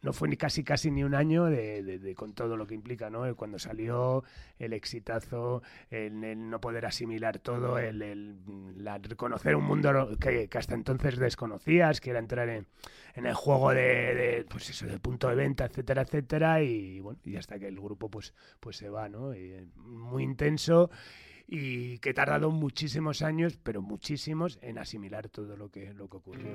no fue ni casi casi ni un año de, con todo lo que implica, ¿no? Cuando salió el exitazo, el, no poder asimilar todo, el, reconocer un mundo que, hasta entonces desconocías, que era entrar en, el juego de, pues eso, del punto de venta, etcétera, etcétera, y bueno, y hasta que el grupo pues, pues se va, ¿no? muy intenso y que he tardado muchísimos años, pero muchísimos, en asimilar todo lo que, lo que ocurrió.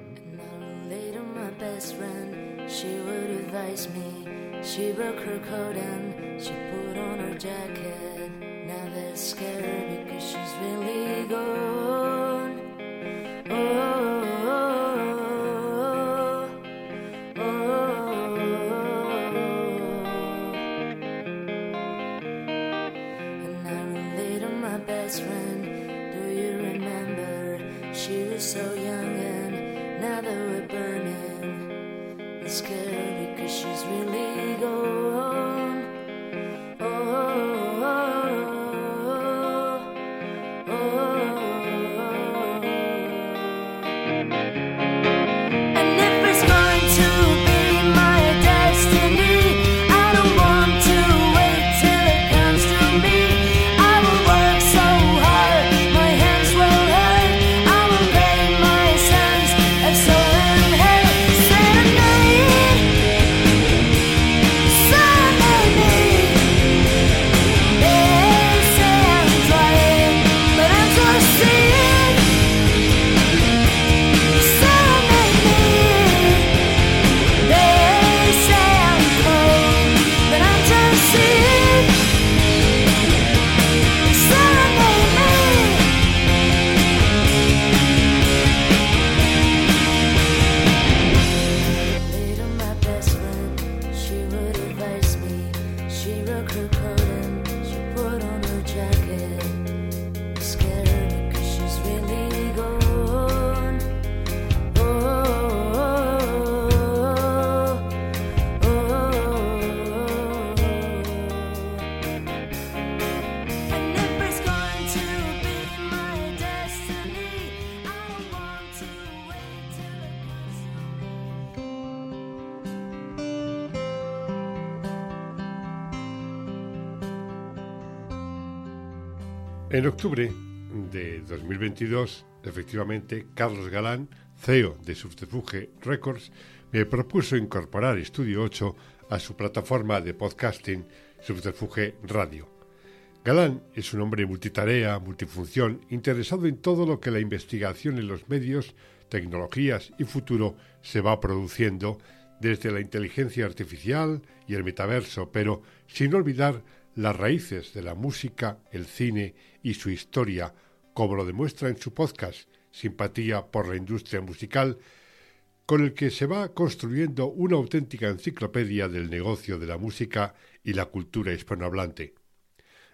Octubre de 2022, efectivamente, Carlos Galán, CEO de Subterfuge Records, me propuso incorporar Estudio 8 a su plataforma de podcasting Subterfuge Radio. Galán es un hombre multitarea, multifunción, interesado en todo lo que la investigación en los medios, tecnologías y futuro se va produciendo desde la inteligencia artificial y el metaverso, pero sin olvidar las raíces de la música, el cine y su historia, como lo demuestra en su podcast Simpatía por la Industria Musical, con el que se va construyendo una auténtica enciclopedia del negocio de la música y la cultura hispanohablante.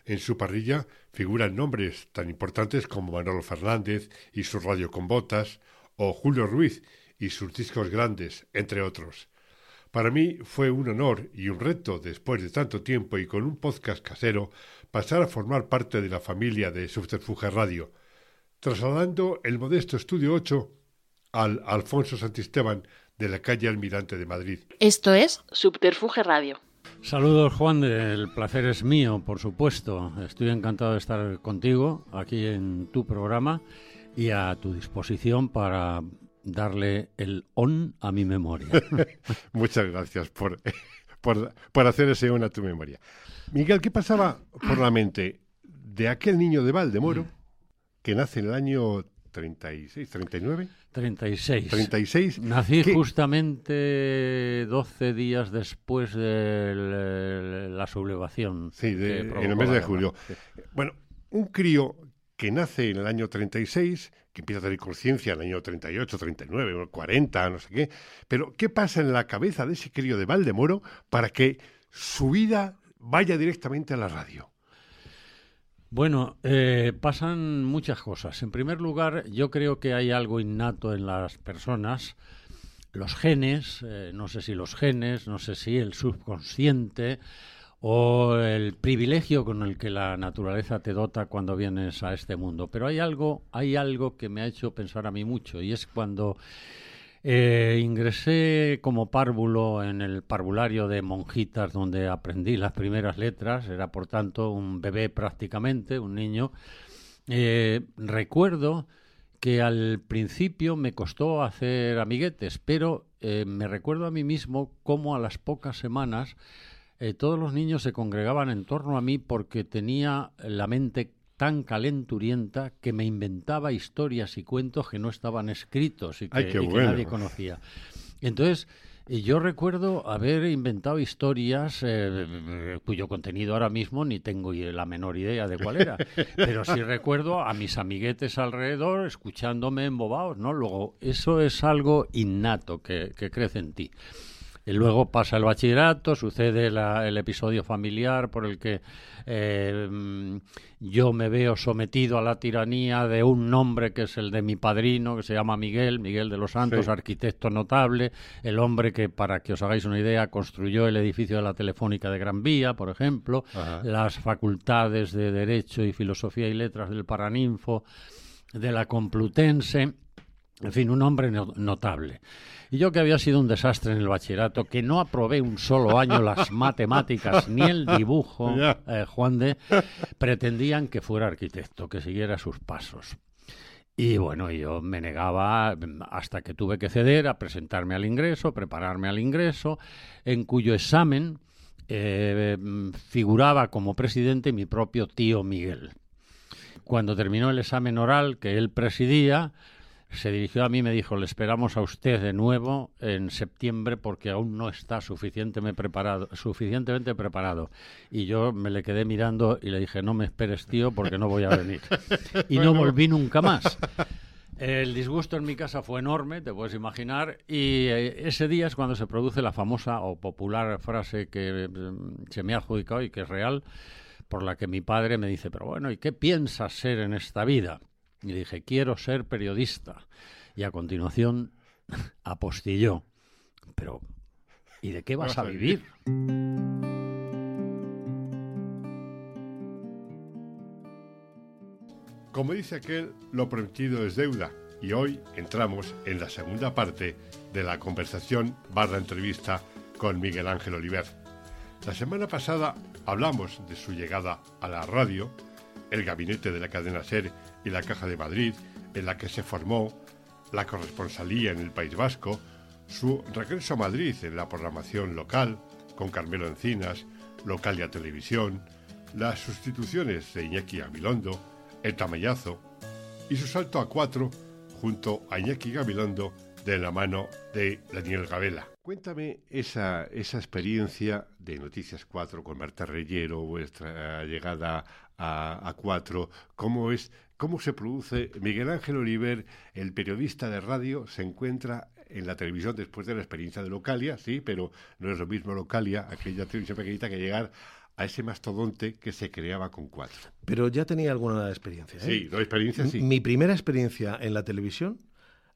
En su parrilla figuran nombres tan importantes como Manolo Fernández y su radio con botas, o Julio Ruiz y sus discos grandes, entre otros. Para mí fue un honor y un reto, después de tanto tiempo y con un podcast casero, pasar a formar parte de la familia de Subterfuge Radio, trasladando el modesto Estudio 8 al Alfonso Santisteban de la calle Almirante de Madrid. Esto es Subterfuge Radio. Saludos Juan, el placer es mío, por supuesto. Estoy encantado de estar contigo aquí en tu programa y a tu disposición para darle el on a mi memoria. *laughs* Muchas gracias por, por, hacer ese on a tu memoria. Miguel, ¿qué pasaba por la mente de aquel niño de Valdemoro que nace en el año 36, 39? 36. 36. Nací justamente 12 días después de la sublevación. Sí, en el mes de julio. Bueno, un crío que nace en el año 36, que empieza a tener conciencia en el año 38, 39, 40, no sé qué. Pero, ¿qué pasa en la cabeza de ese crío de Valdemoro para que su vida vaya directamente a la radio? Bueno, eh, pasan muchas cosas. En primer lugar, yo creo que hay algo innato en las personas, los genes, eh, no sé si los genes, no sé si el subconsciente o el privilegio con el que la naturaleza te dota cuando vienes a este mundo. Pero hay algo, hay algo que me ha hecho pensar a mí mucho y es cuando eh, ingresé como párvulo en el parvulario de monjitas donde aprendí las primeras letras, era por tanto un bebé prácticamente, un niño. Eh, recuerdo que al principio me costó hacer amiguetes, pero eh, me recuerdo a mí mismo cómo a las pocas semanas todos los niños se congregaban en torno a mí porque tenía la mente tan calenturienta que me inventaba historias y cuentos que no estaban escritos y que, nadie conocía. Entonces, eh, yo recuerdo haber inventado historias eh, cuyo contenido ahora mismo ni tengo la menor idea de cuál era, *laughs* pero sí recuerdo a mis amiguetes alrededor escuchándome embobados, ¿no? Luego, eso es algo innato que, que crece en ti. Y luego pasa el bachillerato, sucede el episodio familiar por el que eh, yo me veo sometido a la tiranía de un nombre que es el de mi padrino, que se llama Miguel, Miguel de los Santos, arquitecto notable, el hombre que, para que os hagáis una idea, construyó el edificio de la Telefónica de Gran Vía, por ejemplo, las facultades de Derecho y Filosofía y Letras del Paraninfo, de la Complutense, en fin, un hombre notable. Y yo que había sido un desastre en el bachillerato, que no aprobé un solo año las *laughs* matemáticas ni el dibujo, eh, Juan de, pretendían que fuera arquitecto, que siguiera sus pasos. Y bueno, yo me negaba hasta que tuve que ceder a presentarme al ingreso, prepararme al ingreso, en cuyo examen eh, figuraba como presidente mi propio tío Miguel. Cuando terminó el examen oral que él presidía, se dirigió a mí y me dijo, le esperamos a usted de nuevo en septiembre porque aún no está suficientemente preparado, suficientemente preparado. Y yo me le quedé mirando y le dije, no me esperes, tío, porque no voy a venir. *laughs* Y no volví nunca más. *laughs* El disgusto en mi casa fue enorme, te puedes imaginar, y eh, ese día es cuando se produce la famosa o popular frase que mm, se me ha adjudicado y que es real, por la que mi padre me dice, pero bueno, ¿y qué piensas ser en esta vida? Y le dije, quiero ser periodista. Y a continuación *laughs* apostilló. Pero, ¿y de qué vas a vivir? Como dice aquel, lo prometido es deuda. Y hoy entramos en la segunda parte de la conversación barra entrevista con Miguel Ángel Oliver. La semana pasada hablamos de su llegada a la radio, el gabinete de la cadena SER y la Caja de Madrid, en la que se formó la corresponsalía en el País Vasco, su regreso a Madrid en la programación local, con Carmelo Encinas, Localia Televisión, las sustituciones de Iñaki Gabilondo, el tamallazo y su salto a cuatro junto a Iñaki Gabilondo de la mano de Daniel Gabela. Cuéntame esa, esa experiencia de Noticias 4 con Marta Reyero, vuestra llegada a, a 4, cómo es ¿Cómo se produce? Miguel Ángel Oliver, el periodista de radio, se encuentra en la televisión después de la experiencia de Localia, sí, pero no es lo mismo Localia, aquella televisión pequeñita, que llegar a ese mastodonte que se creaba con cuatro. Pero ya tenía alguna experiencia. ¿eh? Sí, no experiencia sí. Mi primera experiencia en la televisión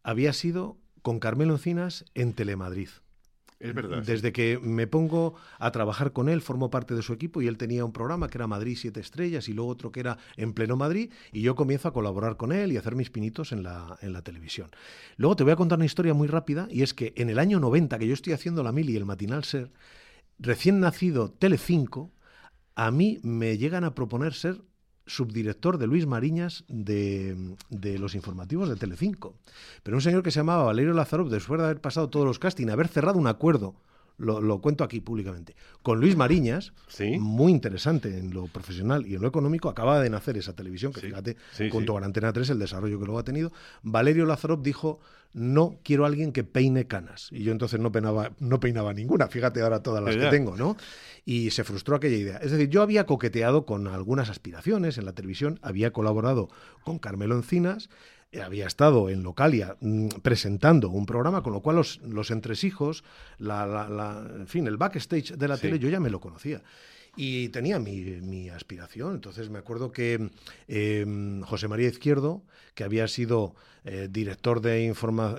había sido con Carmelo Encinas en Telemadrid. Es verdad. Desde que me pongo a trabajar con él, formo parte de su equipo y él tenía un programa que era Madrid Siete Estrellas y luego otro que era En Pleno Madrid y yo comienzo a colaborar con él y a hacer mis pinitos en la, en la televisión. Luego te voy a contar una historia muy rápida y es que en el año 90 que yo estoy haciendo la mili y el matinal ser, recién nacido Telecinco, a mí me llegan a proponer ser subdirector de Luis Mariñas de, de, los informativos de Telecinco. Pero un señor que se llamaba Valerio Lazarov, después de haber pasado todos los castings, haber cerrado un acuerdo lo, cuento aquí públicamente. Con Luis Mariñas, muy interesante en lo profesional y en lo económico, acaba de nacer esa televisión, que fíjate, junto a Antena 3, el desarrollo que luego ha tenido. Valerio Lazarov dijo, no quiero a alguien que peine canas. Y yo entonces no, peinaba, no peinaba ninguna, fíjate ahora todas las que tengo, ¿no? Y se frustró aquella idea. Es decir, yo había coqueteado con algunas aspiraciones en la televisión, había colaborado con Carmelo Encinas, había estado en Localia mm, presentando un programa, con lo cual los, los entresijos, la, en fin, el backstage de la tele yo ya me lo conocía. Y tenía mi, aspiración. Entonces me acuerdo que em, José María Izquierdo, que había sido eh, director de,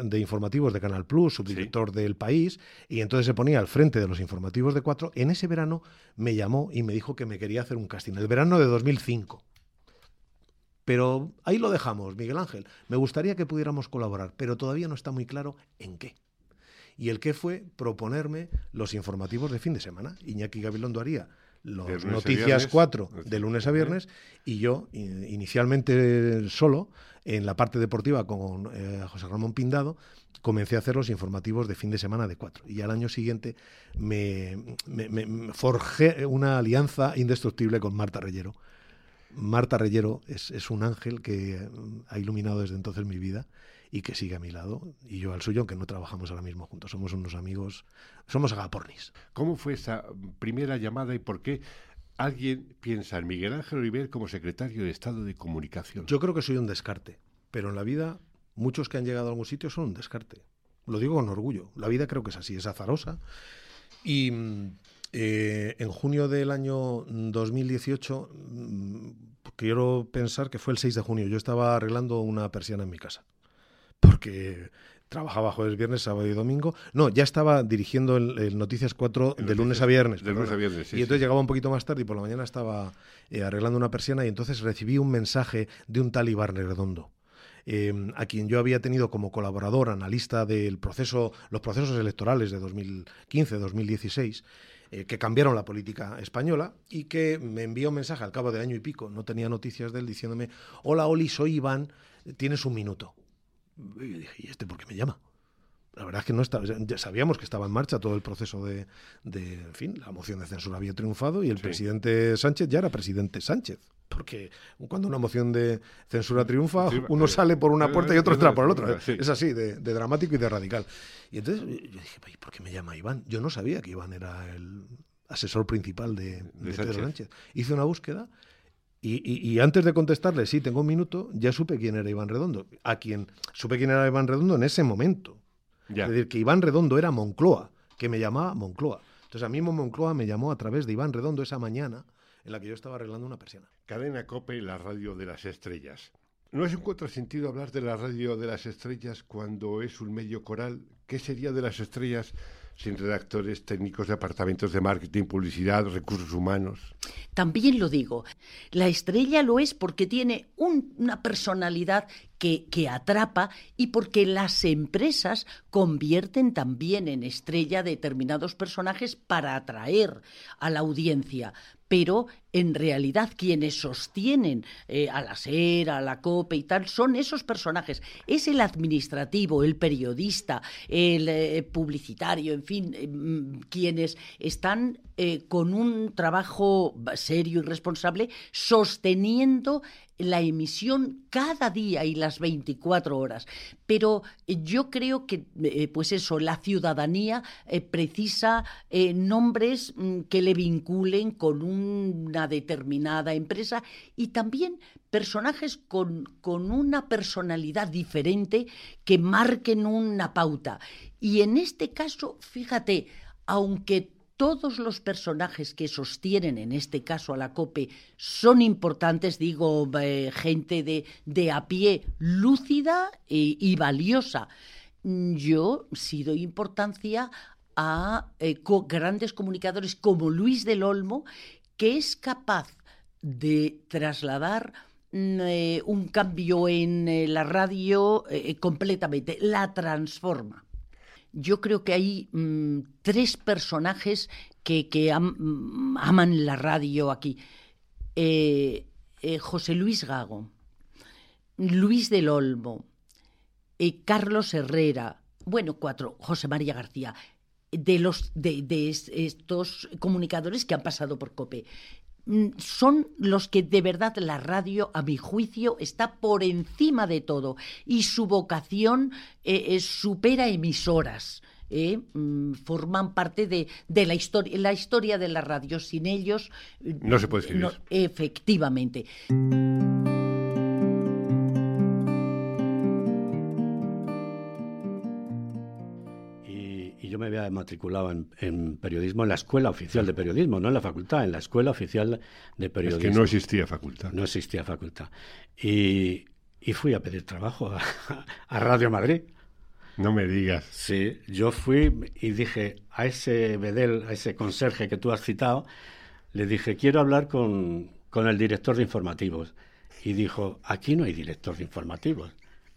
de informativos de Canal Plus, subdirector del país, y entonces se ponía al frente de los informativos de cuatro, en ese verano me llamó y me dijo que me quería hacer un casting. El verano de 2005. Pero ahí lo dejamos, Miguel Ángel. Me gustaría que pudiéramos colaborar, pero todavía no está muy claro en qué. Y el qué fue proponerme los informativos de fin de semana. Iñaki Gabilondo haría los Noticias 4 de lunes a viernes y yo inicialmente solo en la parte deportiva con eh, José Ramón Pindado comencé a hacer los informativos de fin de semana de 4 y al año siguiente me, me forjé una alianza indestructible con Marta Reyero Marta Reyero es, un ángel que mm, ha iluminado desde entonces mi vida y que sigue a mi lado y yo al suyo, aunque no trabajamos ahora mismo juntos. Somos unos amigos, somos agapornis. ¿Cómo fue esa primera llamada y por qué alguien piensa en Miguel Ángel Oliver como secretario de Estado de Comunicación? Yo creo que soy un descarte, pero en la vida muchos que han llegado a algún sitio son un descarte. Lo digo con orgullo. La vida creo que es así, es azarosa. Y mm, eh, en junio del año 2018, mm, quiero pensar que fue el 6 de junio, yo estaba arreglando una persiana en mi casa. Porque trabajaba jueves, viernes, sábado y domingo. No, ya estaba dirigiendo el, Noticias 4 de lunes a viernes. De lunes a viernes, Y entonces llegaba un poquito más tarde y por la mañana estaba eh, arreglando una persiana y entonces recibí un mensaje de un tal Iván Redondo. Em, a quien yo había tenido como colaborador, analista del proceso, los procesos electorales de 2015-2016, eh, que cambiaron la política española y que me envió un mensaje al cabo de año y pico, no tenía noticias de él, diciéndome, hola Oli, soy Iván, tienes un minuto. Y dije, ¿y este por qué me llama? La verdad es que no estaba, ya sabíamos que estaba en marcha todo el proceso de, en fin, la moción de censura había triunfado y el presidente Sánchez ya era presidente Sánchez. Porque cuando una moción de censura triunfa, *laughs* uno sale por una puerta y otro entra por el otro. Es así, de, dramático y de radical. Y entonces yo dije, ¿por qué me llama Iván? Yo no sabía que Iván era el asesor principal de, Pedro Sánchez. Hice una búsqueda y, antes de contestarle, sí, tengo un minuto, ya supe quién era Iván Redondo. A quien supe quién era Iván Redondo en ese momento. Es decir, que Iván Redondo era Moncloa, que me llamaba Moncloa. Entonces a mí Moncloa me llamó a través de Iván Redondo esa mañana en la que yo estaba arreglando una persiana. Cadena Cope, la radio de las estrellas. ¿No es un contrasentido hablar de la radio de las estrellas cuando es un medio coral? ¿Qué sería de las estrellas sin redactores, técnicos, departamentos de marketing, publicidad, recursos humanos? También lo digo, la estrella lo es porque tiene una personalidad que, atrapa y porque las empresas convierten también en estrella determinados personajes para atraer a la audiencia pero en realidad quienes sostienen eh, a la SER, a la COPE y tal, son esos personajes. Es el administrativo, el periodista, el eh, publicitario, en fin, eh, mm, quienes están con un trabajo serio y responsable sosteniendo la emisión cada día y las 24 horas. Pero eh, yo creo que, eh, pues eso, la ciudadanía eh, precisa nombres mm, que le vinculen con una determinada empresa y también personajes con, con una personalidad diferente que marquen una pauta. Y en este caso, fíjate, aunque todos los personajes que sostienen, en este caso a la COPE, son importantes, digo, eh, gente de, de, a pie lúcida y valiosa. yo sí doy importancia a eh, grandes comunicadores como Luis del Olmo, que es capaz de trasladar mm, eh, un cambio en la radio completamente, la transforma. Yo creo que hay mm, tres personajes que, mm, aman la radio aquí. José Luis Gago, Luis del Olmo, Carlos Herrera, bueno, cuatro, José María García, de, los, de, estos comunicadores que han pasado por COPE son los que de verdad la radio, a mi juicio, está por encima de todo y su vocación eh, supera emisoras. Eh, mm, forman parte de, de, la, historia, la historia de la radio. Sin ellos... No se puede escribir. efectivamente. Me había matriculado en, periodismo en la Escuela Oficial de Periodismo, no en la facultad, en la Escuela Oficial de Periodismo. Es que no existía facultad. No existía facultad. Y, fui a pedir trabajo a, Radio Madrid. No me digas. Sí, yo fui y dije a ese bedel, a ese conserje que tú has citado, le dije, quiero hablar con, con el director de informativos. Y dijo, aquí no hay director de informativos.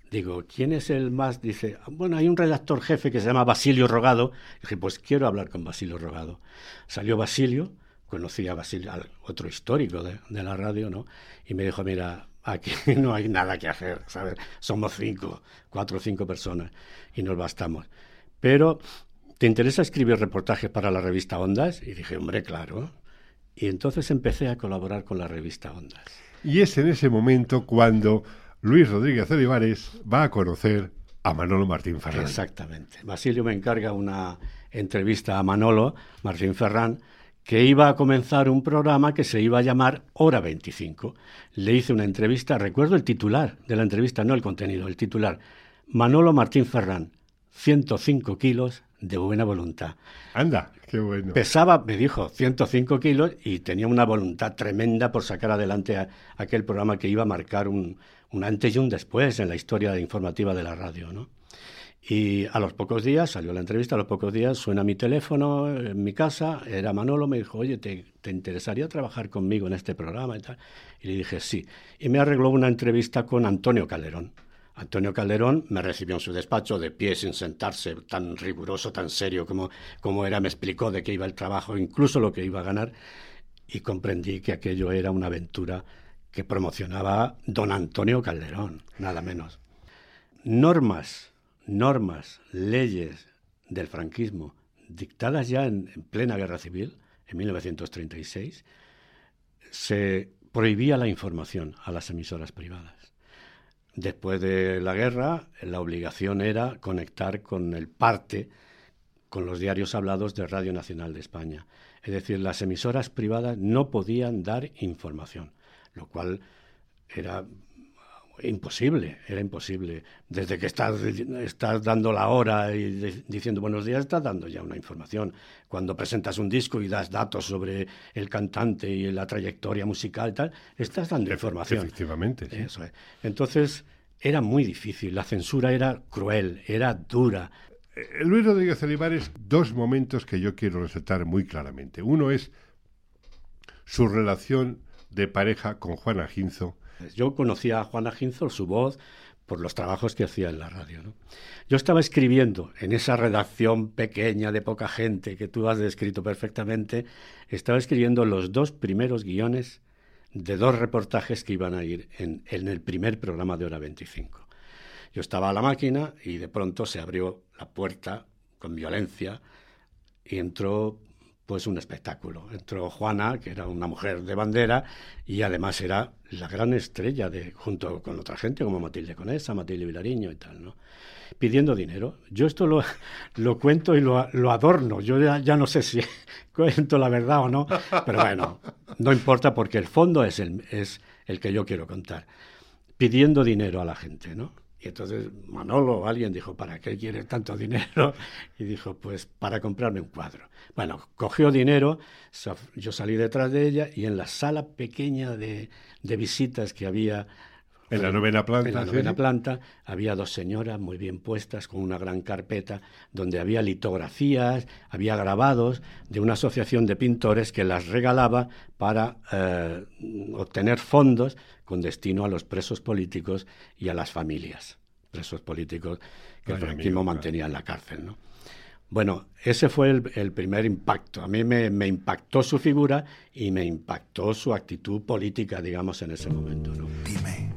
Digo, ¿quién es el más? Dice, bueno, hay un redactor jefe que se llama Basilio Rogado. Dije, pues quiero hablar con Basilio Rogado. Salió Basilio, conocí a Basilio, otro histórico de, la radio, ¿no? Y me dijo, mira, aquí *laughs* no hay nada que hacer, ¿sabes? Somos cinco, cuatro o cinco personas y nos bastamos. Pero, ¿te interesa escribir reportajes para la revista Ondas? Y dije, hombre, claro. Y entonces empecé a colaborar con la revista Ondas. Y es en ese momento cuando Luis Rodríguez Olivares va a conocer a Manolo Martín Ferrán. Exactamente. Basilio me encarga una entrevista a Manolo Martín Ferrán que iba a comenzar un programa que se iba a llamar Hora 25. Le hice una entrevista, recuerdo el titular de la entrevista, no el contenido, el titular. Manolo Martín Ferrán, 105 kilos de buena voluntad. Anda, qué bueno. Pesaba, me dijo, 105 kilos y tenía una voluntad tremenda por sacar adelante aquel programa que iba a marcar un, un antes y un después en la historia informativa de la radio, ¿no? Y a los pocos días, salió la entrevista, a los pocos días suena mi teléfono en mi casa, era Manolo, me dijo, oye, ¿te, ¿te, interesaría trabajar conmigo en este programa y tal? Y le dije, sí. Y me arregló una entrevista con Antonio Calderón. Antonio Calderón me recibió en su despacho de pie sin sentarse, tan riguroso, tan serio como, como era, me explicó de qué iba el trabajo, incluso lo que iba a ganar, y comprendí que aquello era una aventura que promocionaba don Antonio Calderón, nada menos. Normas, normas, leyes del franquismo dictadas ya en, plena guerra civil, en 1936, se prohibía la información a las emisoras privadas. Después de la guerra, la obligación era conectar con el parte, con los diarios hablados de Radio Nacional de España. Es decir, las emisoras privadas no podían dar información lo cual era imposible, era imposible. Desde que estás, estás dando la hora y diciendo buenos días, estás dando ya una información. Cuando presentas un disco y das datos sobre el cantante y la trayectoria musical y tal, estás dando información. Efectivamente. Eso es. Entonces, era muy difícil, la censura era cruel, era dura. Eh, Luis Rodríguez Olivares, dos momentos que yo quiero resaltar muy claramente. Uno es su relación de pareja con Juana Ginzo. Yo conocía a Juana Ginzo, su voz, por los trabajos que hacía en la radio. Yo estaba escribiendo en esa redacción pequeña de poca gente que tú has descrito perfectamente, estaba escribiendo los dos primeros guiones de dos reportajes que iban a ir en, en el primer programa de Hora 25. Yo estaba a la máquina y de pronto se abrió la puerta con violencia y entró pues un espectáculo. Entró Juana, que era una mujer de bandera, y además era la gran estrella de, junto con otra gente como Matilde Conesa, Matilde Vilariño y tal, ¿no? Pidiendo dinero. Yo esto lo, *laughs* lo cuento y lo, lo adorno. Yo ya, ya, no sé si *laughs* cuento la verdad o no, pero bueno, no importa porque el fondo es el, es el que yo quiero contar. Pidiendo dinero a la gente, ¿no? Y entonces Manolo, alguien dijo, ¿para qué quiere tanto dinero? *laughs* Y dijo, pues para comprarme un cuadro. Bueno, cogió dinero, yo salí detrás de ella y en la sala pequeña de, visitas que había En la novena planta. En la novena planta había dos señoras muy bien puestas con una gran carpeta donde había litografías, había grabados de una asociación de pintores que las regalaba para eh, obtener fondos con destino a los presos políticos y a las familias. Presos políticos que el franquismo mantenía en la cárcel. ¿no? Bueno, ese fue el, primer impacto. A mí me, me, impactó su figura y me impactó su actitud política, digamos, en ese momento. ¿no? Dime,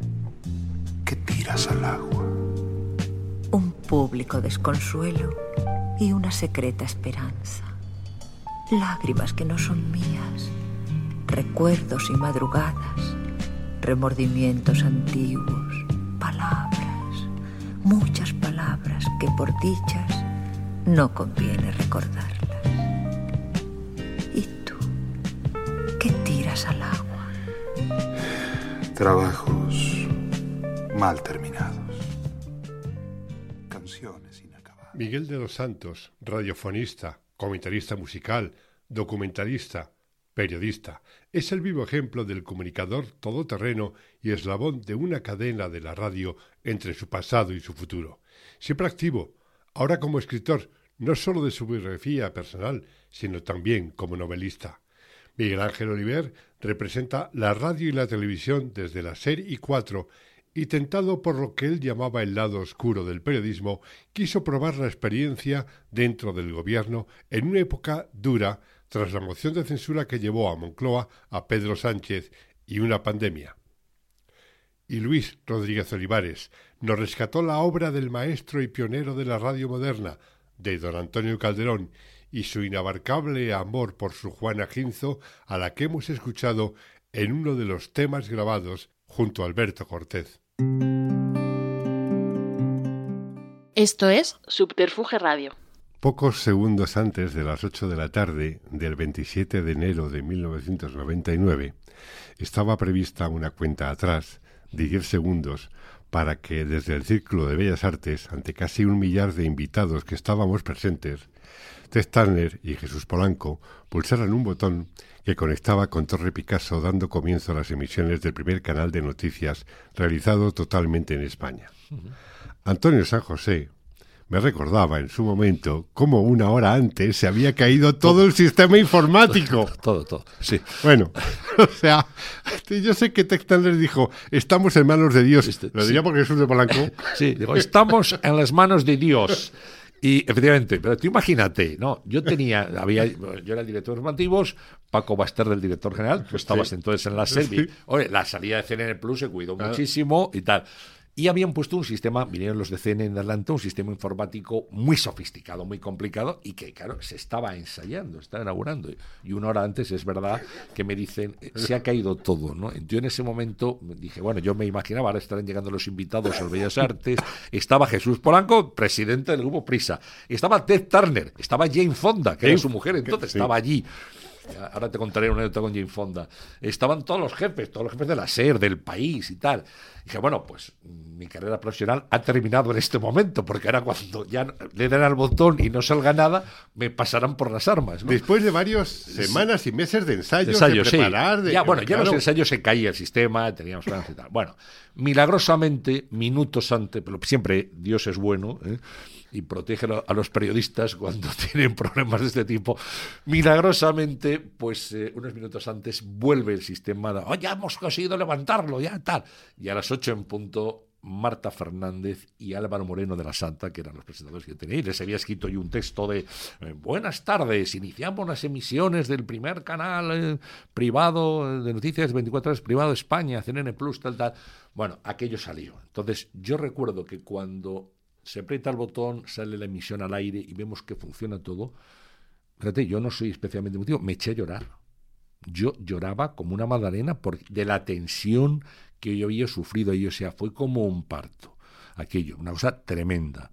¿qué tiras al agua? Un público desconsuelo y una secreta esperanza. Lágrimas que no son mías, recuerdos y madrugadas, remordimientos antiguos, palabras, muchas palabras que por dichas no conviene recordarlas. ¿Y tú? ¿Qué tiras al agua? Trabajos mal terminados. Canciones inacabadas. Miguel de los Santos, radiofonista, comentarista musical, documentalista, periodista, es el vivo ejemplo del comunicador todoterreno y eslabón de una cadena de la radio entre su pasado y su futuro. Siempre activo, ahora como escritor, no solo de su biografía personal, sino también como novelista. Miguel Ángel Oliver representa la radio y la televisión desde la SER y 4 y tentado por lo que él llamaba el lado oscuro del periodismo, quiso probar la experiencia dentro del gobierno en una época dura tras la moción de censura que llevó a Moncloa a Pedro Sánchez y una pandemia. Y Luis Rodríguez Olivares nos rescató la obra del maestro y pionero de la radio moderna, de don Antonio Calderón y su inabarcable amor por su Juana Ginzo, a la que hemos escuchado en uno de los temas grabados junto a Alberto Cortés. Esto es Subterfuge Radio. Pocos segundos antes de las 8 de la tarde del 27 de enero de 1999, estaba prevista una cuenta atrás de 10 segundos para que desde el Círculo de Bellas Artes, ante casi un millar de invitados que estábamos presentes, Tess Turner y Jesús Polanco pulsaran un botón que conectaba con Torre Picasso dando comienzo a las emisiones del primer canal de noticias realizado totalmente en España. Antonio San José, me recordaba en su momento cómo una hora antes se había caído todo el sistema informático. *laughs* Todo, todo, sí. Bueno, *laughs* o sea, yo sé que Textaner dijo, estamos en manos de Dios. Este, Lo diría porque Jesús de Polanco. *laughs* Sí, digo, estamos en las manos de Dios. Y efectivamente, pero tú imagínate, ¿no? Yo tenía, había, yo era el director de informativos, Paco Baster del director general, tú estabas entonces en la serie. Oye, la salida de CNN Plus se cuidó muchísimo y tal. Y habían puesto un sistema, vinieron los de CN en Atlanta, un sistema informático muy sofisticado, muy complicado y que, claro, se estaba ensayando, estaba inaugurando. Y una hora antes es verdad que me dicen, eh, se ha caído todo, ¿no? Yo en ese momento dije, bueno, yo me imaginaba, ahora estarán llegando los invitados a Bellas Artes, estaba Jesús Polanco, presidente del grupo Prisa, estaba Ted Turner, estaba Jane Fonda, que era su mujer entonces, estaba allí. Ahora te contaré una anécdota con Jane Fonda. Estaban todos los jefes, todos los jefes de la SER, del país y tal. dije, bueno, pues mi carrera profesional ha terminado en este momento, porque ahora cuando ya le den al botón y no salga nada, me pasarán por las armas. Después de varias semanas y meses de ensayos, de, preparar, Ya, bueno, ya los ensayos se caía el sistema, teníamos planes y tal. Bueno, milagrosamente, minutos antes, pero siempre Dios es bueno, ¿eh? Y protege a los periodistas cuando *laughs* tienen problemas de este tipo. Milagrosamente, pues eh, unos minutos antes vuelve el sistema, de, oh, ya hemos conseguido levantarlo, ya tal. Y a las 8 en punto, Marta Fernández y Álvaro Moreno de la Santa, que eran los presentadores que tenía, y les había escrito yo un texto de eh, Buenas tardes, iniciamos las emisiones del primer canal eh, privado de noticias 24 horas privado de España, CNN Plus, tal, tal. Bueno, aquello salió. Entonces, yo recuerdo que cuando se aprieta el botón, sale la emisión al aire y vemos que funciona todo. Fíjate, yo no soy especialmente emotivo, me eché a llorar. Yo lloraba como una magdalena por, de la tensión que yo había sufrido ahí, o sea, fue como un parto, aquello, una cosa tremenda.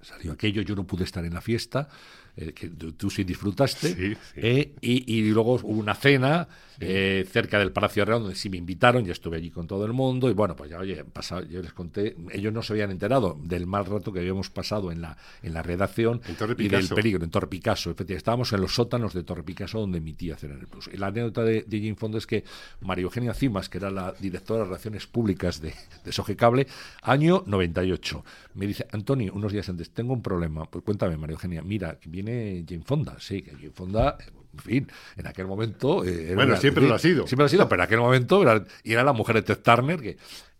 Salió aquello, yo no pude estar en la fiesta, eh, que tú, tú sí disfrutaste, Sí, sí. eh, y, y luego hubo una cena eh, cerca del Palacio Real donde sí me invitaron, ya estuve allí con todo el mundo, y bueno, pues ya, oye, pasado, yo les conté, ellos no se habían enterado del mal rato que habíamos pasado en la, en la redacción y del peligro, en Torre Picasso, efectivamente, estábamos en los sótanos de Torre Picasso donde emitía Cena en el Plus. Y la anécdota de, de Jane Fonda es que María Eugenia Cimas, que era la directora de Relaciones Públicas de, de Sogecable, año 98, me dice, Antonio, unos días antes, tengo un problema. Pues cuéntame, María Eugenia, mira, que viene Jane Fonda. Sí, que Jane Fonda, en fin, en aquel momento... eh, era Bueno, una- siempre lo ha sido. Siempre lo ha sido, pero en aquel momento era, y era la mujer de Ted Turner, que,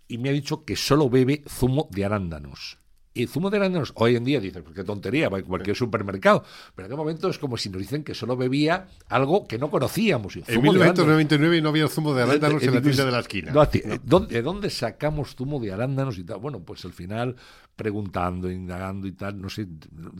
y me ha dicho que solo bebe zumo de arándanos. Y zumo de arándanos, hoy en día dices, pues qué tontería, va a cualquier supermercado. Pero en aquel momento es como si nos dicen que solo bebía algo que no conocíamos. En zumo arándanos. 1999 no había zumo de arándanos en la tienda de la esquina. No, eh, ¿dónde, ¿De dónde sacamos zumo de arándanos y tal? Bueno, pues al final, preguntando, indagando y tal, no sé,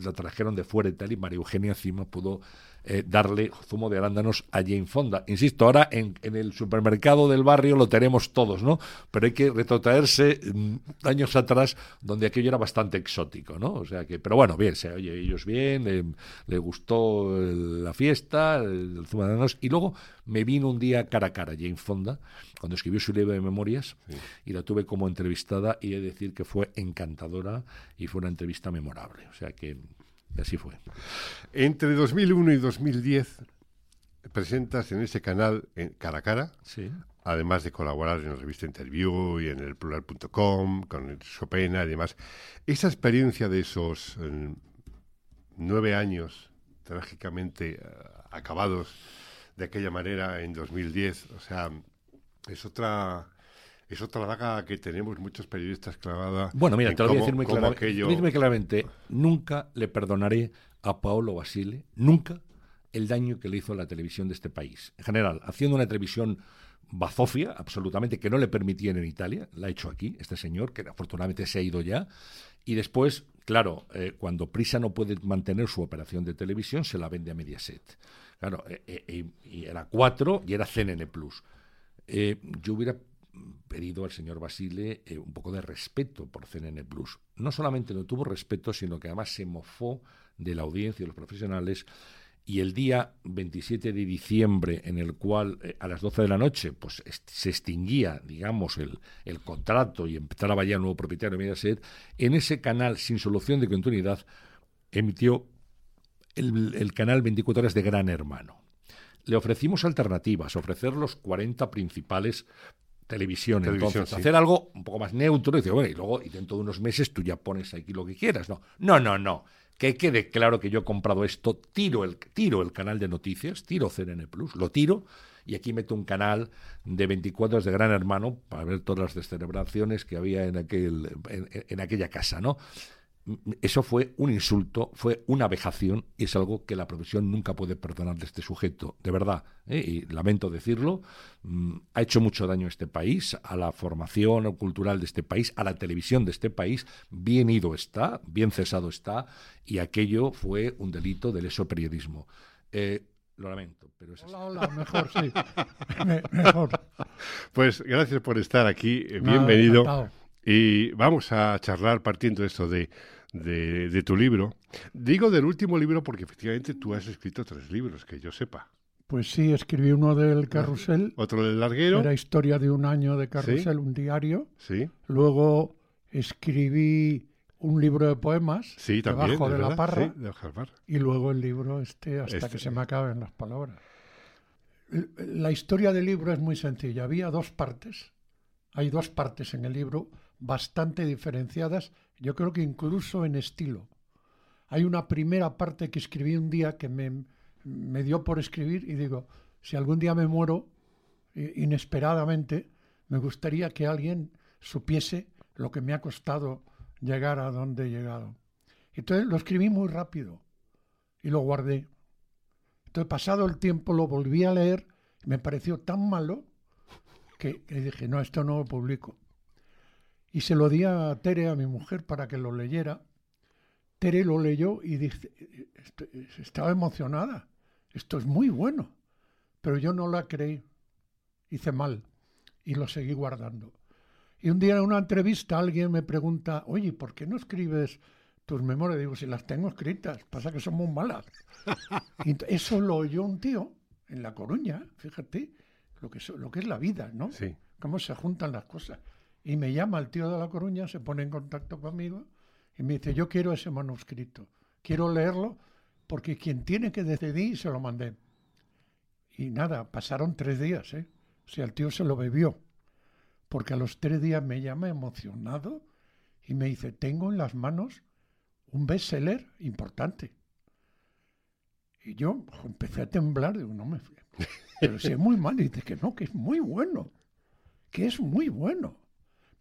la trajeron de fuera y tal, y María Eugenia encima pudo eh, darle zumo de arándanos a Jane Fonda. Insisto, ahora en, en el supermercado del barrio lo tenemos todos, ¿no? Pero hay que retrotraerse mm, años atrás, donde aquello era bastante exótico, ¿no? O sea que, pero bueno, bien, se oye ellos bien, le, le gustó el- la fiesta, el, el zumo de arándanos, y luego me vino un día cara a cara Jane Fonda, cuando escribió su libro de memorias, y la tuve como entrevistada, y he de decir que fue encantadora y fue una entrevista memorable. O sea que así fue. Entre 2001 y 2010 presentas en ese canal en cara a cara, Sí. además de colaborar en la revista Interview y en el plural.com, con el Chopina y demás. Esa experiencia de esos eh, nueve años trágicamente eh, acabados de aquella manera en 2010, o sea, es otra... Es otra daga que tenemos muchos periodistas clavada. Bueno, mira, te lo voy a decir muy claramente. aquello- muy claramente, nunca le perdonaré a Paolo Basile, nunca, el daño que le hizo a la televisión de este país. En general, haciendo una televisión bazofia, absolutamente, que no le permitían en Italia, la ha hecho aquí, este señor, que afortunadamente se ha ido ya, y después, claro, eh, cuando Prisa no puede mantener su operación de televisión, se la vende a Mediaset. Claro, eh, eh, y, era 4 y era CNN Plus. Yo hubiera pedido al señor Basile eh, un poco de respeto por CNN Plus. No solamente no tuvo respeto, sino que además se mofó de la audiencia y de los profesionales. Y el día 27 de diciembre, en el cual eh, a las 12 de la noche pues, se extinguía, digamos, el, el contrato y empezaba ya el nuevo propietario de Mediaset, en ese canal sin solución de continuidad emitió el, el canal 24 horas de Gran Hermano. Le ofrecimos alternativas, ofrecer los 40 principales televisión, Televisión, entonces, sí. hacer algo un poco más neutro y decir, bueno, y luego y dentro de unos meses tú ya pones aquí lo que quieras. No, no, no, no. Que quede claro que yo he comprado esto, tiro el, tiro el canal de noticias, tiro CNN Plus, lo tiro y aquí meto un canal de 24 horas de Gran Hermano para ver todas las descelebraciones que había en, aquel, en, en aquella casa, ¿no? Eso fue un insulto, fue una vejación y es algo que la profesión nunca puede perdonar de este sujeto, de verdad. ¿eh? Y lamento decirlo, mm, ha hecho mucho daño a este país, a la formación cultural de este país, a la televisión de este país. Bien ido está, bien cesado está, y aquello fue un delito del eso periodismo. Eh, lo lamento, pero es así. Hola, hola, mejor, sí. *laughs* Me- mejor. Pues gracias por estar aquí, eh, bienvenido. Y vamos a charlar partiendo de esto de, de, de tu libro. Digo del último libro porque efectivamente tú has escrito tres libros, que yo sepa. Pues sí, escribí uno del carrusel. Otro del larguero. Era historia de un año de carrusel, un diario. Sí. Luego escribí un libro de poemas. Sí, también, Debajo de la parra. sí, debajo de la parra. Y luego el libro este hasta Este. que se me acaben las palabras. La historia del libro es muy sencilla. Había dos partes. Hay dos partes en el libro bastante diferenciadas, yo creo que incluso en estilo. Hay una primera parte que escribí un día que me, me dio por escribir y digo, si algún día me muero inesperadamente, me gustaría que alguien supiese lo que me ha costado llegar a donde he llegado. Entonces lo escribí muy rápido y lo guardé. Entonces, pasado el tiempo, lo volví a leer y me pareció tan malo que, que dije, no, esto no lo publico. Y se lo di a Tere, a mi mujer, para que lo leyera. Tere lo leyó y dice, "Esto- estaba emocionada. Esto es muy bueno. Pero yo no la creí. Hice mal y lo seguí guardando. Y un día en una entrevista alguien me pregunta, oye, ¿por qué no escribes tus memorias. Digo, si las tengo escritas, pasa que son muy malas. Y eso lo oyó un tío en La Coruña, fíjate, lo que, es, lo que es la vida, ¿no? Sí. Cómo se juntan las cosas. Y me llama el tío de La Coruña, se pone en contacto conmigo y me dice, yo quiero ese manuscrito, quiero leerlo porque quien tiene que decidir se lo mandé. Y nada, pasaron tres días, ¿eh? O el tío se lo bebió. Porque a los tres días me llama emocionado y me dice, tengo en las manos un bestseller importante. Y yo empecé a temblar, digo, no me. Pero si es muy mal, y dice que no, que es muy bueno, que es muy bueno.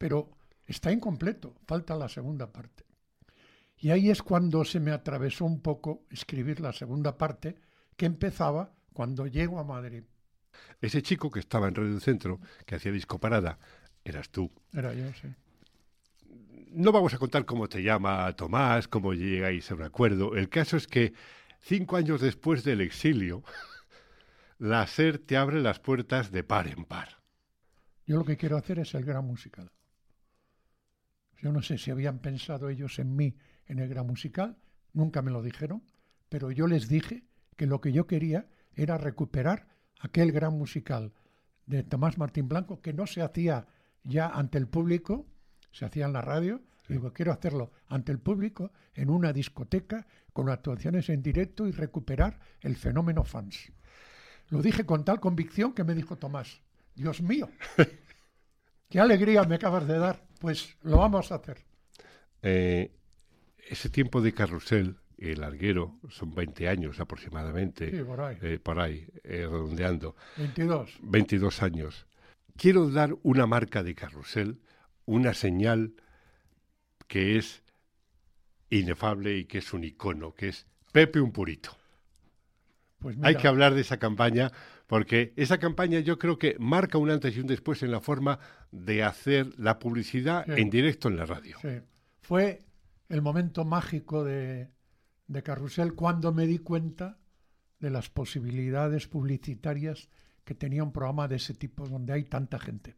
Pero está incompleto, falta la segunda parte. Y ahí es cuando se me atravesó un poco escribir la segunda parte, que empezaba cuando llego a Madrid. Ese chico que estaba en Radio Centro, que hacía disco parada, eras tú. Era yo, sí. No vamos a contar cómo te llama Tomás, cómo llegáis a un acuerdo. El caso es que cinco años después del exilio, *laughs* la SER te abre las puertas de par en par. Yo lo que quiero hacer es el gran musical. Yo no sé si habían pensado ellos en mí en el gran musical, nunca me lo dijeron, pero yo les dije que lo que yo quería era recuperar aquel gran musical de Tomás Martín Blanco que no se hacía ya ante el público, se hacía en la radio. Digo, quiero hacerlo ante el público en una discoteca con actuaciones en directo y recuperar el fenómeno fans. Lo dije con tal convicción que me dijo Tomás, Dios mío, *laughs* qué alegría me acabas de dar. Pues lo vamos a hacer. Eh, ese tiempo de carrusel, el larguero, son 20 años aproximadamente. Sí, por ahí. eh, por ahí, eh, redondeando. 22. 22 años. Quiero dar una marca de carrusel, una señal que es inefable y que es un icono, que es Pepe un purito. Pues Hay mira, que hablar de esa campaña porque esa campaña yo creo que marca un antes y un después en la forma de hacer la publicidad Sí. en directo en la radio. Sí. Fue el momento mágico de, de Carrusel cuando me di cuenta de las posibilidades publicitarias que tenía un programa de ese tipo donde hay tanta gente.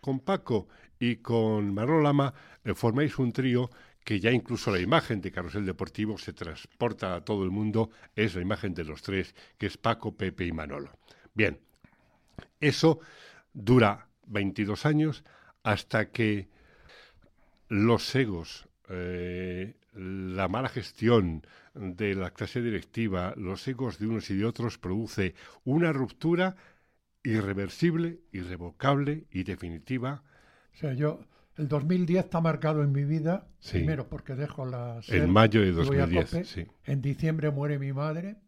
Con Paco y con Manolo Lama eh, formáis un trío que ya incluso la imagen de Carrusel Deportivo se transporta a todo el mundo, es la imagen de los tres, que es Paco, Pepe y Manolo. Bien, eso dura 22 años hasta que los egos, eh, la mala gestión de la clase directiva, los egos de unos y de otros produce una ruptura irreversible, irrevocable y definitiva. O sea, yo, el 2010 está marcado en mi vida, Sí. primero porque dejo la... En mayo de y voy a 2010, COPE. sí. En diciembre muere mi madre,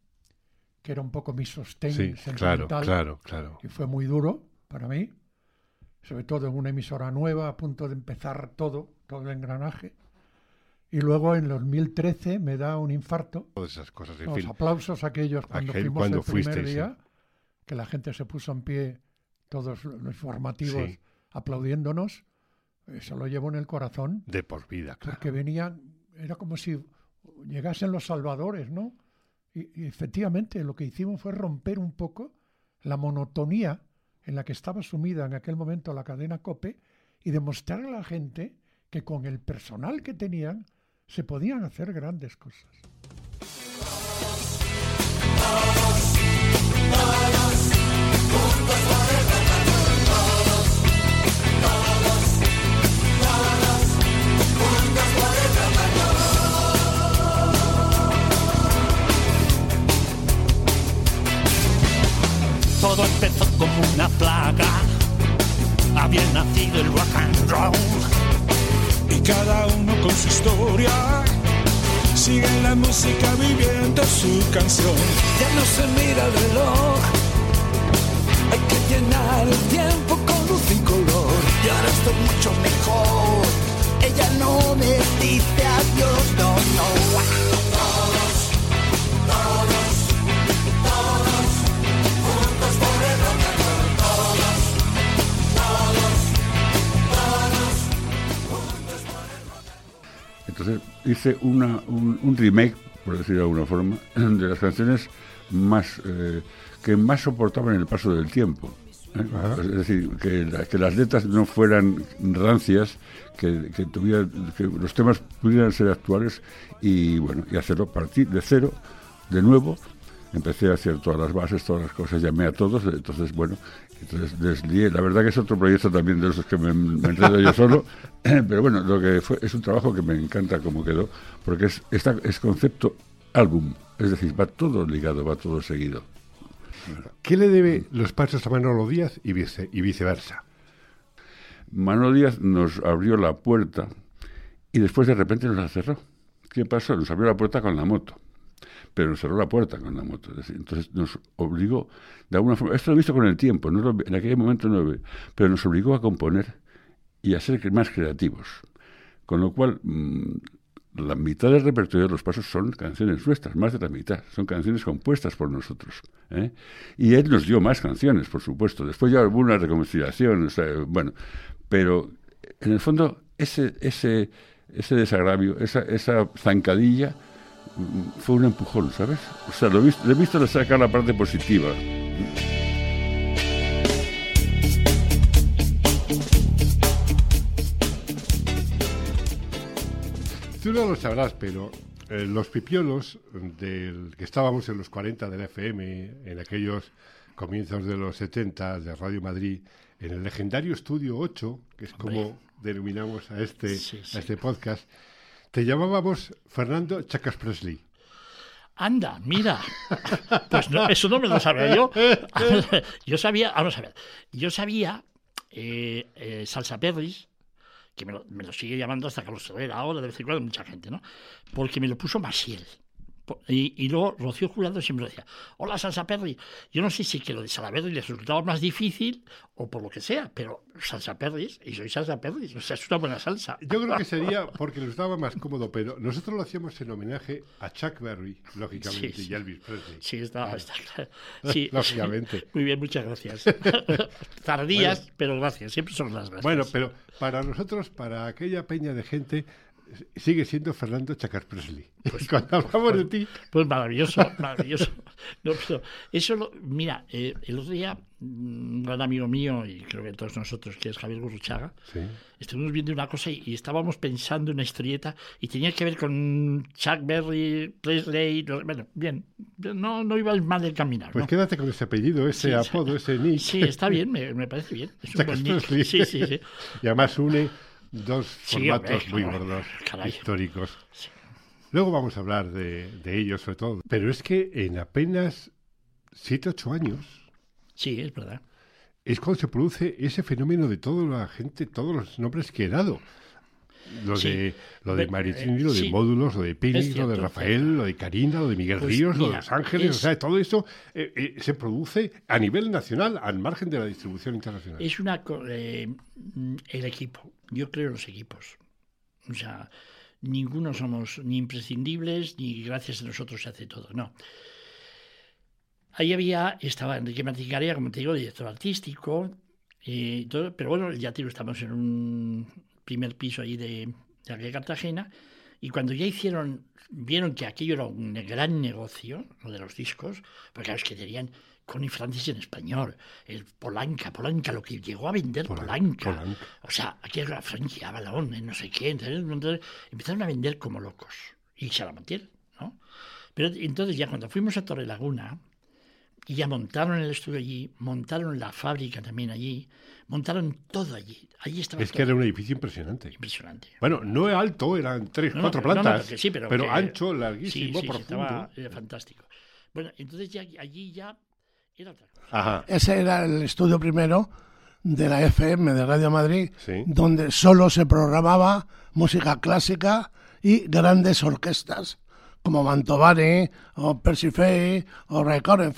que era un poco mi sostén Sí, sentimental. claro, claro, claro. Y fue muy duro para mí, sobre todo en una emisora nueva, a punto de empezar todo, todo el engranaje. Y luego en 2013 me da un infarto. Todas esas cosas, en Los fin. aplausos aquellos cuando Aquel- fuimos cuando el primer fuisteis, sí. día, que la gente se puso en pie, todos los informativos Sí. aplaudiéndonos. Eso lo llevo en el corazón. De por vida, claro. Porque venían, era como si llegasen los salvadores, ¿no? Y, efectivamente lo que hicimos fue romper un poco la monotonía en la que estaba sumida en aquel momento la cadena COPE y demostrar a la gente que con el personal que tenían se podían hacer grandes cosas. Todo empezó como una plaga. Había nacido el rock and roll. y cada uno con su historia. Sigue la música viviendo su canción. Ya no se mira el reloj. Hay que llenar el tiempo con luz y color. Y ahora estoy mucho mejor. Ella no me dice adiós, no, no. Hice una, un, un remake, por decirlo de alguna forma, *clears throat* de las canciones más eh, que más soportaban el paso del tiempo. ¿eh? Es decir, que, la- que las letras no fueran rancias, que, que, tuvieran- que los temas pudieran ser actuales y bueno, y hacerlo partir de cero, de nuevo. Empecé a hacer todas las bases, todas las cosas, llamé a todos, entonces bueno, entonces deslié. La verdad que es otro proyecto también de esos que me, me enredo yo solo, *laughs* *clears throat* pero bueno, lo que fue es un trabajo que me encanta como quedó, porque es, esta, es concepto álbum, es decir, va todo ligado, va todo seguido. ¿Qué le debe los pasos a Manolo Díaz y, vice- y viceversa? Manuel Díaz nos abrió la puerta y después de repente nos la cerró. ¿Qué pasó? Nos abrió la puerta con la moto, pero nos cerró la puerta con la moto. Entonces nos obligó, de alguna forma, esto lo he visto con el tiempo, no lo- en aquel momento no lo pero nos obligó a componer y a ser más creativos. Con lo cual, mm, la mitad del repertorio de los pasos son canciones nuestras, más de la mitad, son canciones compuestas por nosotros. ¿eh? Y él nos dio más canciones, por supuesto. Después ya hubo una reconciliación, o sea, bueno, pero en el fondo ese, ese, ese desagravio, esa, esa zancadilla fue un empujón, ¿sabes? O sea, lo he visto, le he visto sacar la parte positiva. Tú no lo sabrás, pero eh, los pipiolos del que estábamos en los 40 del FM, en aquellos comienzos de los 70 de Radio Madrid, en el legendario Estudio 8, que es como denominamos a este, a este podcast, te llamábamos Fernando Chacas Presley. Anda, mira. Pues no, eso no me lo sabía yo. *laughs* Yo sabía, vamos a ver, yo sabía eh, eh, Salsa Perris, que me lo, me lo sigue llamando hasta Carlos Herrera ahora, de vez en cuando mucha gente, ¿no? Porque me lo puso Masiel. Y, y luego Rocío Jurado siempre decía, hola Salsa Perry. Yo no sé si que lo de Salaberry les resultaba más difícil o por lo que sea, pero Salsa Perry, y soy Salsa Perry, o sea, es una buena salsa. Yo creo que *laughs* sería porque nos daba más cómodo, pero nosotros lo hacíamos en homenaje a Chuck Berry, lógicamente, Sí, sí. y Elvis Presley. Sí, está, Claro. está claro. *laughs* Sí, Lógicamente. *laughs* Muy bien, muchas gracias. Tardías, Bueno. pero gracias. Siempre son las gracias. Bueno, pero para nosotros, para aquella peña de gente, sigue siendo Fernando Chacas Presley. *laughs* Cuando hablamos de ti, Pues maravilloso, maravilloso. No, pero eso, lo- mira, eh, el otro día, un gran amigo mío, y creo que todos nosotros, que es Javier Gurruchaga, Sí. estuvimos viendo una cosa y, y estábamos pensando en una historieta y tenía que ver con Chuck Berry, Presley, no- bueno, bien, no, no iba mal del caminar. pues ¿no? quédate con ese apellido, ese Sí, apodo, ese nick. Sí, está bien, me, me parece bien. Es un buen nick. Sí, sí, sí. *laughs* Y además une dos Sí, formatos hombre, muy gordos, Caray. históricos. Luego vamos a hablar de, de ellos, sobre todo. Pero es que en apenas 7, 8 años Sí, es verdad. es cuando se produce ese fenómeno de toda la gente, todos los nombres que he dado. Lo Sí. de lo de Ve- Maritini, eh, lo de sí. Módulos, lo de Pini, Es lo de Rafael, lo de Karina, lo de Miguel Pues Ríos, lo de Los Ángeles, es- o sea, todo eso eh, eh, se produce a nivel nacional, al margen de la distribución internacional. Es una eh, mm, el equipo. Yo creo en los equipos. O sea, ninguno somos ni imprescindibles ni gracias a nosotros se hace todo. No. Ahí había, estaba Enrique Maticarea, como te digo, director artístico, y todo, pero bueno, ya te digo, estamos en un primer piso ahí de, de calle Cartagena, y cuando ya hicieron, vieron que aquello era un gran negocio, lo de los discos, porque claro, es que tenían Connie Francis en español, el Polanca, Polanca, lo que llegó a vender Polanca. Polanca. O sea, aquí era Frankie Avalon, eh, no sé qué. Entonces, empezaron a vender como locos. Y se la mantieron, ¿no? Pero entonces ya cuando fuimos a Torre Laguna, y ya montaron el estudio allí, montaron la fábrica también allí, montaron todo allí. Allí estaba Es que era un edificio impresionante. Impresionante. Bueno, no es alto, eran tres, No, cuatro pero- no, no, plantas, sí, pero, pero que- ancho, sí, larguísimo, sí, sí, profundo. estaba- era fantástico. Bueno, entonces ya allí ya era otra cosa. Ajá. Ese era el estudio primero de la FM de Radio Madrid, Sí. donde solo se programaba música clásica y grandes orquestas, como Mantovani, o Persifei, o Rekorev.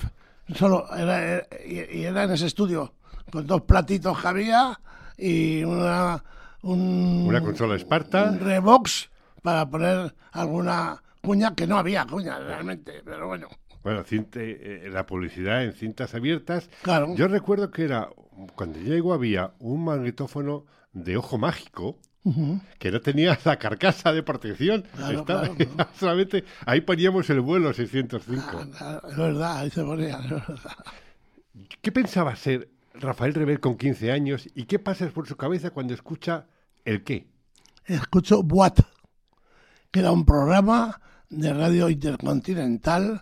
Solo era, era- y era en ese estudio, con dos platitos que había y una, un, Una consola Sparta. un Revox para poner alguna cuña, que no había cuña realmente, pero bueno. Bueno, cinta- eh, la publicidad en cintas abiertas. Claro. Yo recuerdo que era, cuando llego había un magnetófono de ojo mágico Que no tenía *laughs* la carcasa de protección. Claro, Estaba- claro, *laughs* solamente ahí poníamos el vuelo 605. Ah, Es verdad, ahí se ponía, es verdad. ¿Qué pensaba ser Rafael Rever con 15 años y qué pasa por su cabeza cuando escucha el qué. Escucho What, que era un programa de radio intercontinental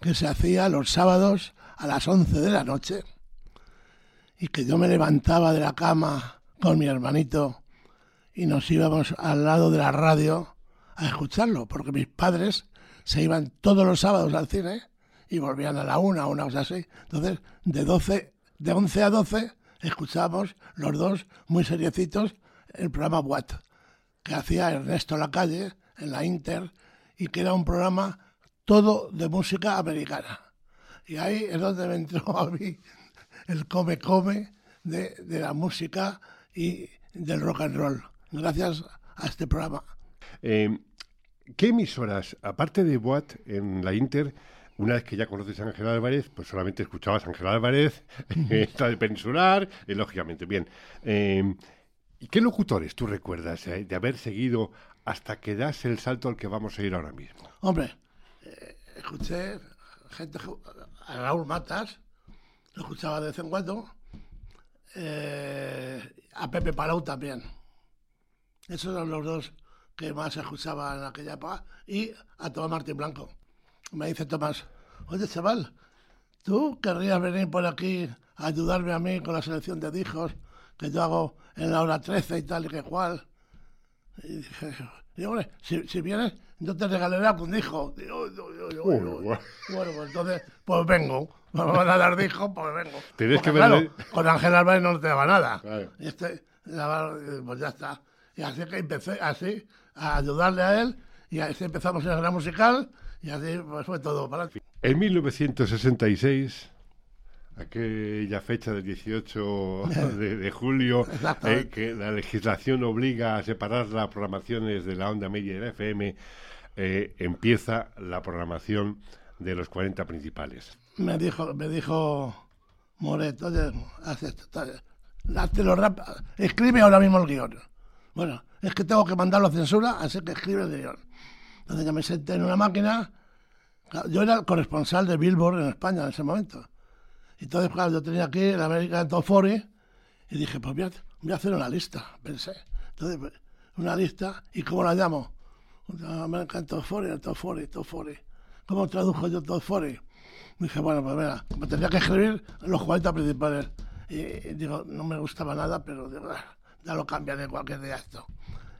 que se hacía los sábados a las 11 de la noche y que yo me levantaba de la cama con mi hermanito y nos íbamos al lado de la radio a escucharlo, porque mis padres se iban todos los sábados al cine y volvían a la una una cosa así. Entonces, de 12, de 11 a 12 escuchábamos los dos muy seriecitos el programa What, que hacía Ernesto Lacalle en la Inter y que era un programa todo de música americana. Y ahí es donde me entró a mí el come-come de, de la música y del rock and roll, gracias a este programa. Eh, ¿Qué emisoras, aparte de Boat en la Inter, una vez que ya conoces a Ángel Álvarez, pues solamente escuchabas a Ángel Álvarez, *laughs* esta de Pensular, y lógicamente, bien. Eh, ¿Y qué locutores tú recuerdas eh, de haber seguido hasta que das el salto al que vamos a ir ahora mismo? Hombre, eh, escuché gente, a Raúl Matas, lo escuchaba de vez en cuando, eh, a Pepe Palau también. Esos eran los dos que más se escuchaban en aquella época, y a Tomás Martín Blanco. Me dice Tomás, oye chaval, ¿tú querrías venir por aquí a ayudarme a mí con la selección de hijos que yo hago en la hora 13 y tal y que cual? Y dije, hombre, si, si vienes, yo te regalaré algún. Digo, guau. Bueno, pues entonces, pues vengo. Me van a dar hijos, pues vengo. Tienes Porque, que claro, con Ángel Álvarez no te daba nada. Claro. Y este, pues ya está. Y así que empecé así a ayudarle a él y así empezamos en la gran musical y así pues fue todo para. En 1966, aquella fecha del 18 *laughs* de, de julio, eh, que la legislación obliga a separar las programaciones de la onda media y la FM, eh, empieza la programación de los 40 principales. Me dijo, me dijo Moret, oye, haz esto, tal, háztelo rap- escribe ahora mismo el guion. Bueno, es que tengo que mandarlo a censura, así que escribe el guion. Entonces ya me senté en una máquina. Yo era el corresponsal de Billboard en España en ese momento. Entonces, claro, yo tenía aquí el American Top 40 y dije, pues voy a, voy a hacer una lista, pensé. Entonces, pues, una lista, ¿y cómo la llamo? American Top 40, Top 40, Top 40. ¿Cómo tradujo yo 40? Dije, bueno, pues mira, me tendría que escribir los 40 principales. Y, y digo, no me gustaba nada, pero digo, "Ah, ya lo cambiaré cualquier día esto.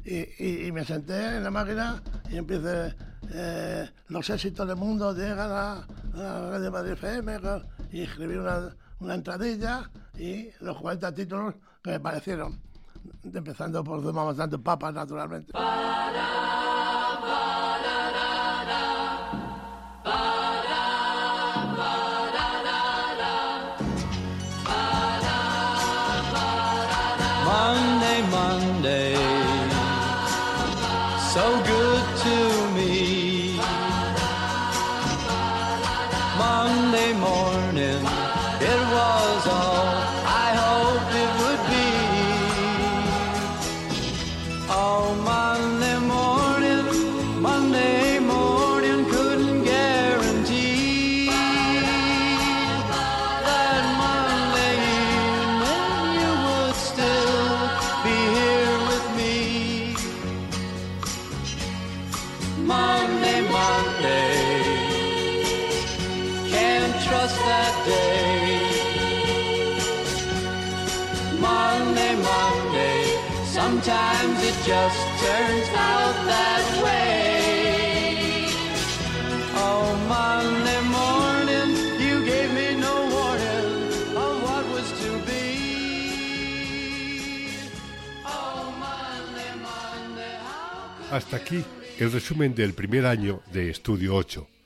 Y, y- me senté en la máquina y empecé, eh, los éxitos del mundo llegan a, la Radio Madrid FM y escribí una, una entradilla y los 40 títulos que me parecieron, empezando por Zumamos tanto papas, naturalmente. Monday, Monday, Monday, sometimes it just turns out that way. Oh, Monday morning, you gave me no warning of what was to be. Oh, Monday, Monday, how Hasta aquí el resumen del primer año de Estudio 8.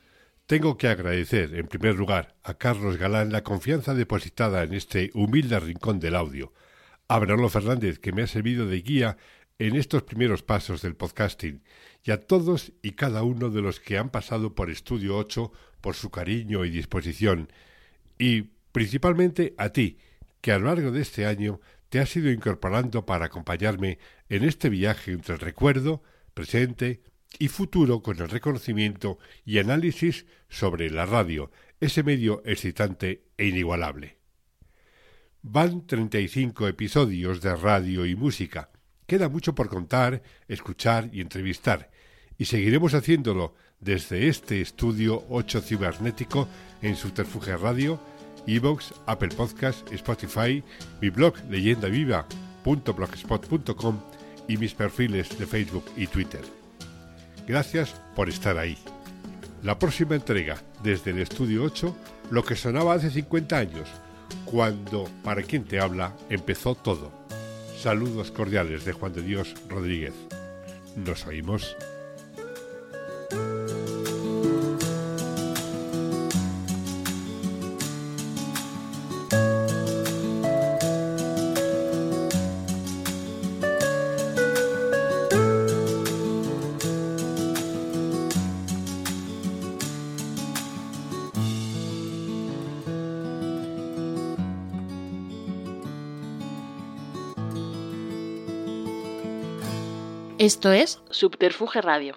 Tengo que agradecer, en primer lugar, a Carlos Galán la confianza depositada en este humilde rincón del audio, a Bernardo Fernández, que me ha servido de guía en estos primeros pasos del podcasting, y a todos y cada uno de los que han pasado por Estudio 8 por su cariño y disposición, y principalmente a ti, que a lo largo de este año te has ido incorporando para acompañarme en este viaje entre el recuerdo, presente y futuro con el reconocimiento y análisis sobre la radio, ese medio excitante e inigualable. Van 35 episodios de radio y música. Queda mucho por contar, escuchar y entrevistar, y seguiremos haciéndolo desde este estudio 8 cibernético en Subterfuge Radio, Evox, Apple Podcast, Spotify, mi blog leyendaviva.blogspot.com y mis perfiles de Facebook y Twitter. Gracias por estar ahí. La próxima entrega, desde el estudio 8, lo que sonaba hace 50 años, cuando, para quien te habla, empezó todo. Saludos cordiales de Juan de Dios Rodríguez. Nos oímos. Esto es Subterfuge Radio.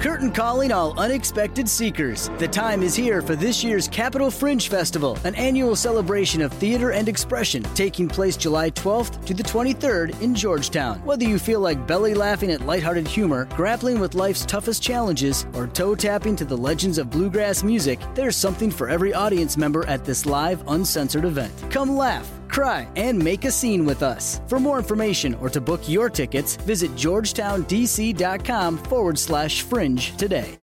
Curtain calling all unexpected seekers. The time is here for this year's Capital Fringe Festival, an annual celebration of theater and expression taking place July 12th to the 23rd in Georgetown. Whether you feel like belly laughing at lighthearted humor, grappling with life's toughest challenges, or toe tapping to the legends of bluegrass music, there's something for every audience member at this live, uncensored event. Come laugh cry, and make a scene with us. For more information or to book your tickets, visit georgetowndc.com forward slash fringe today.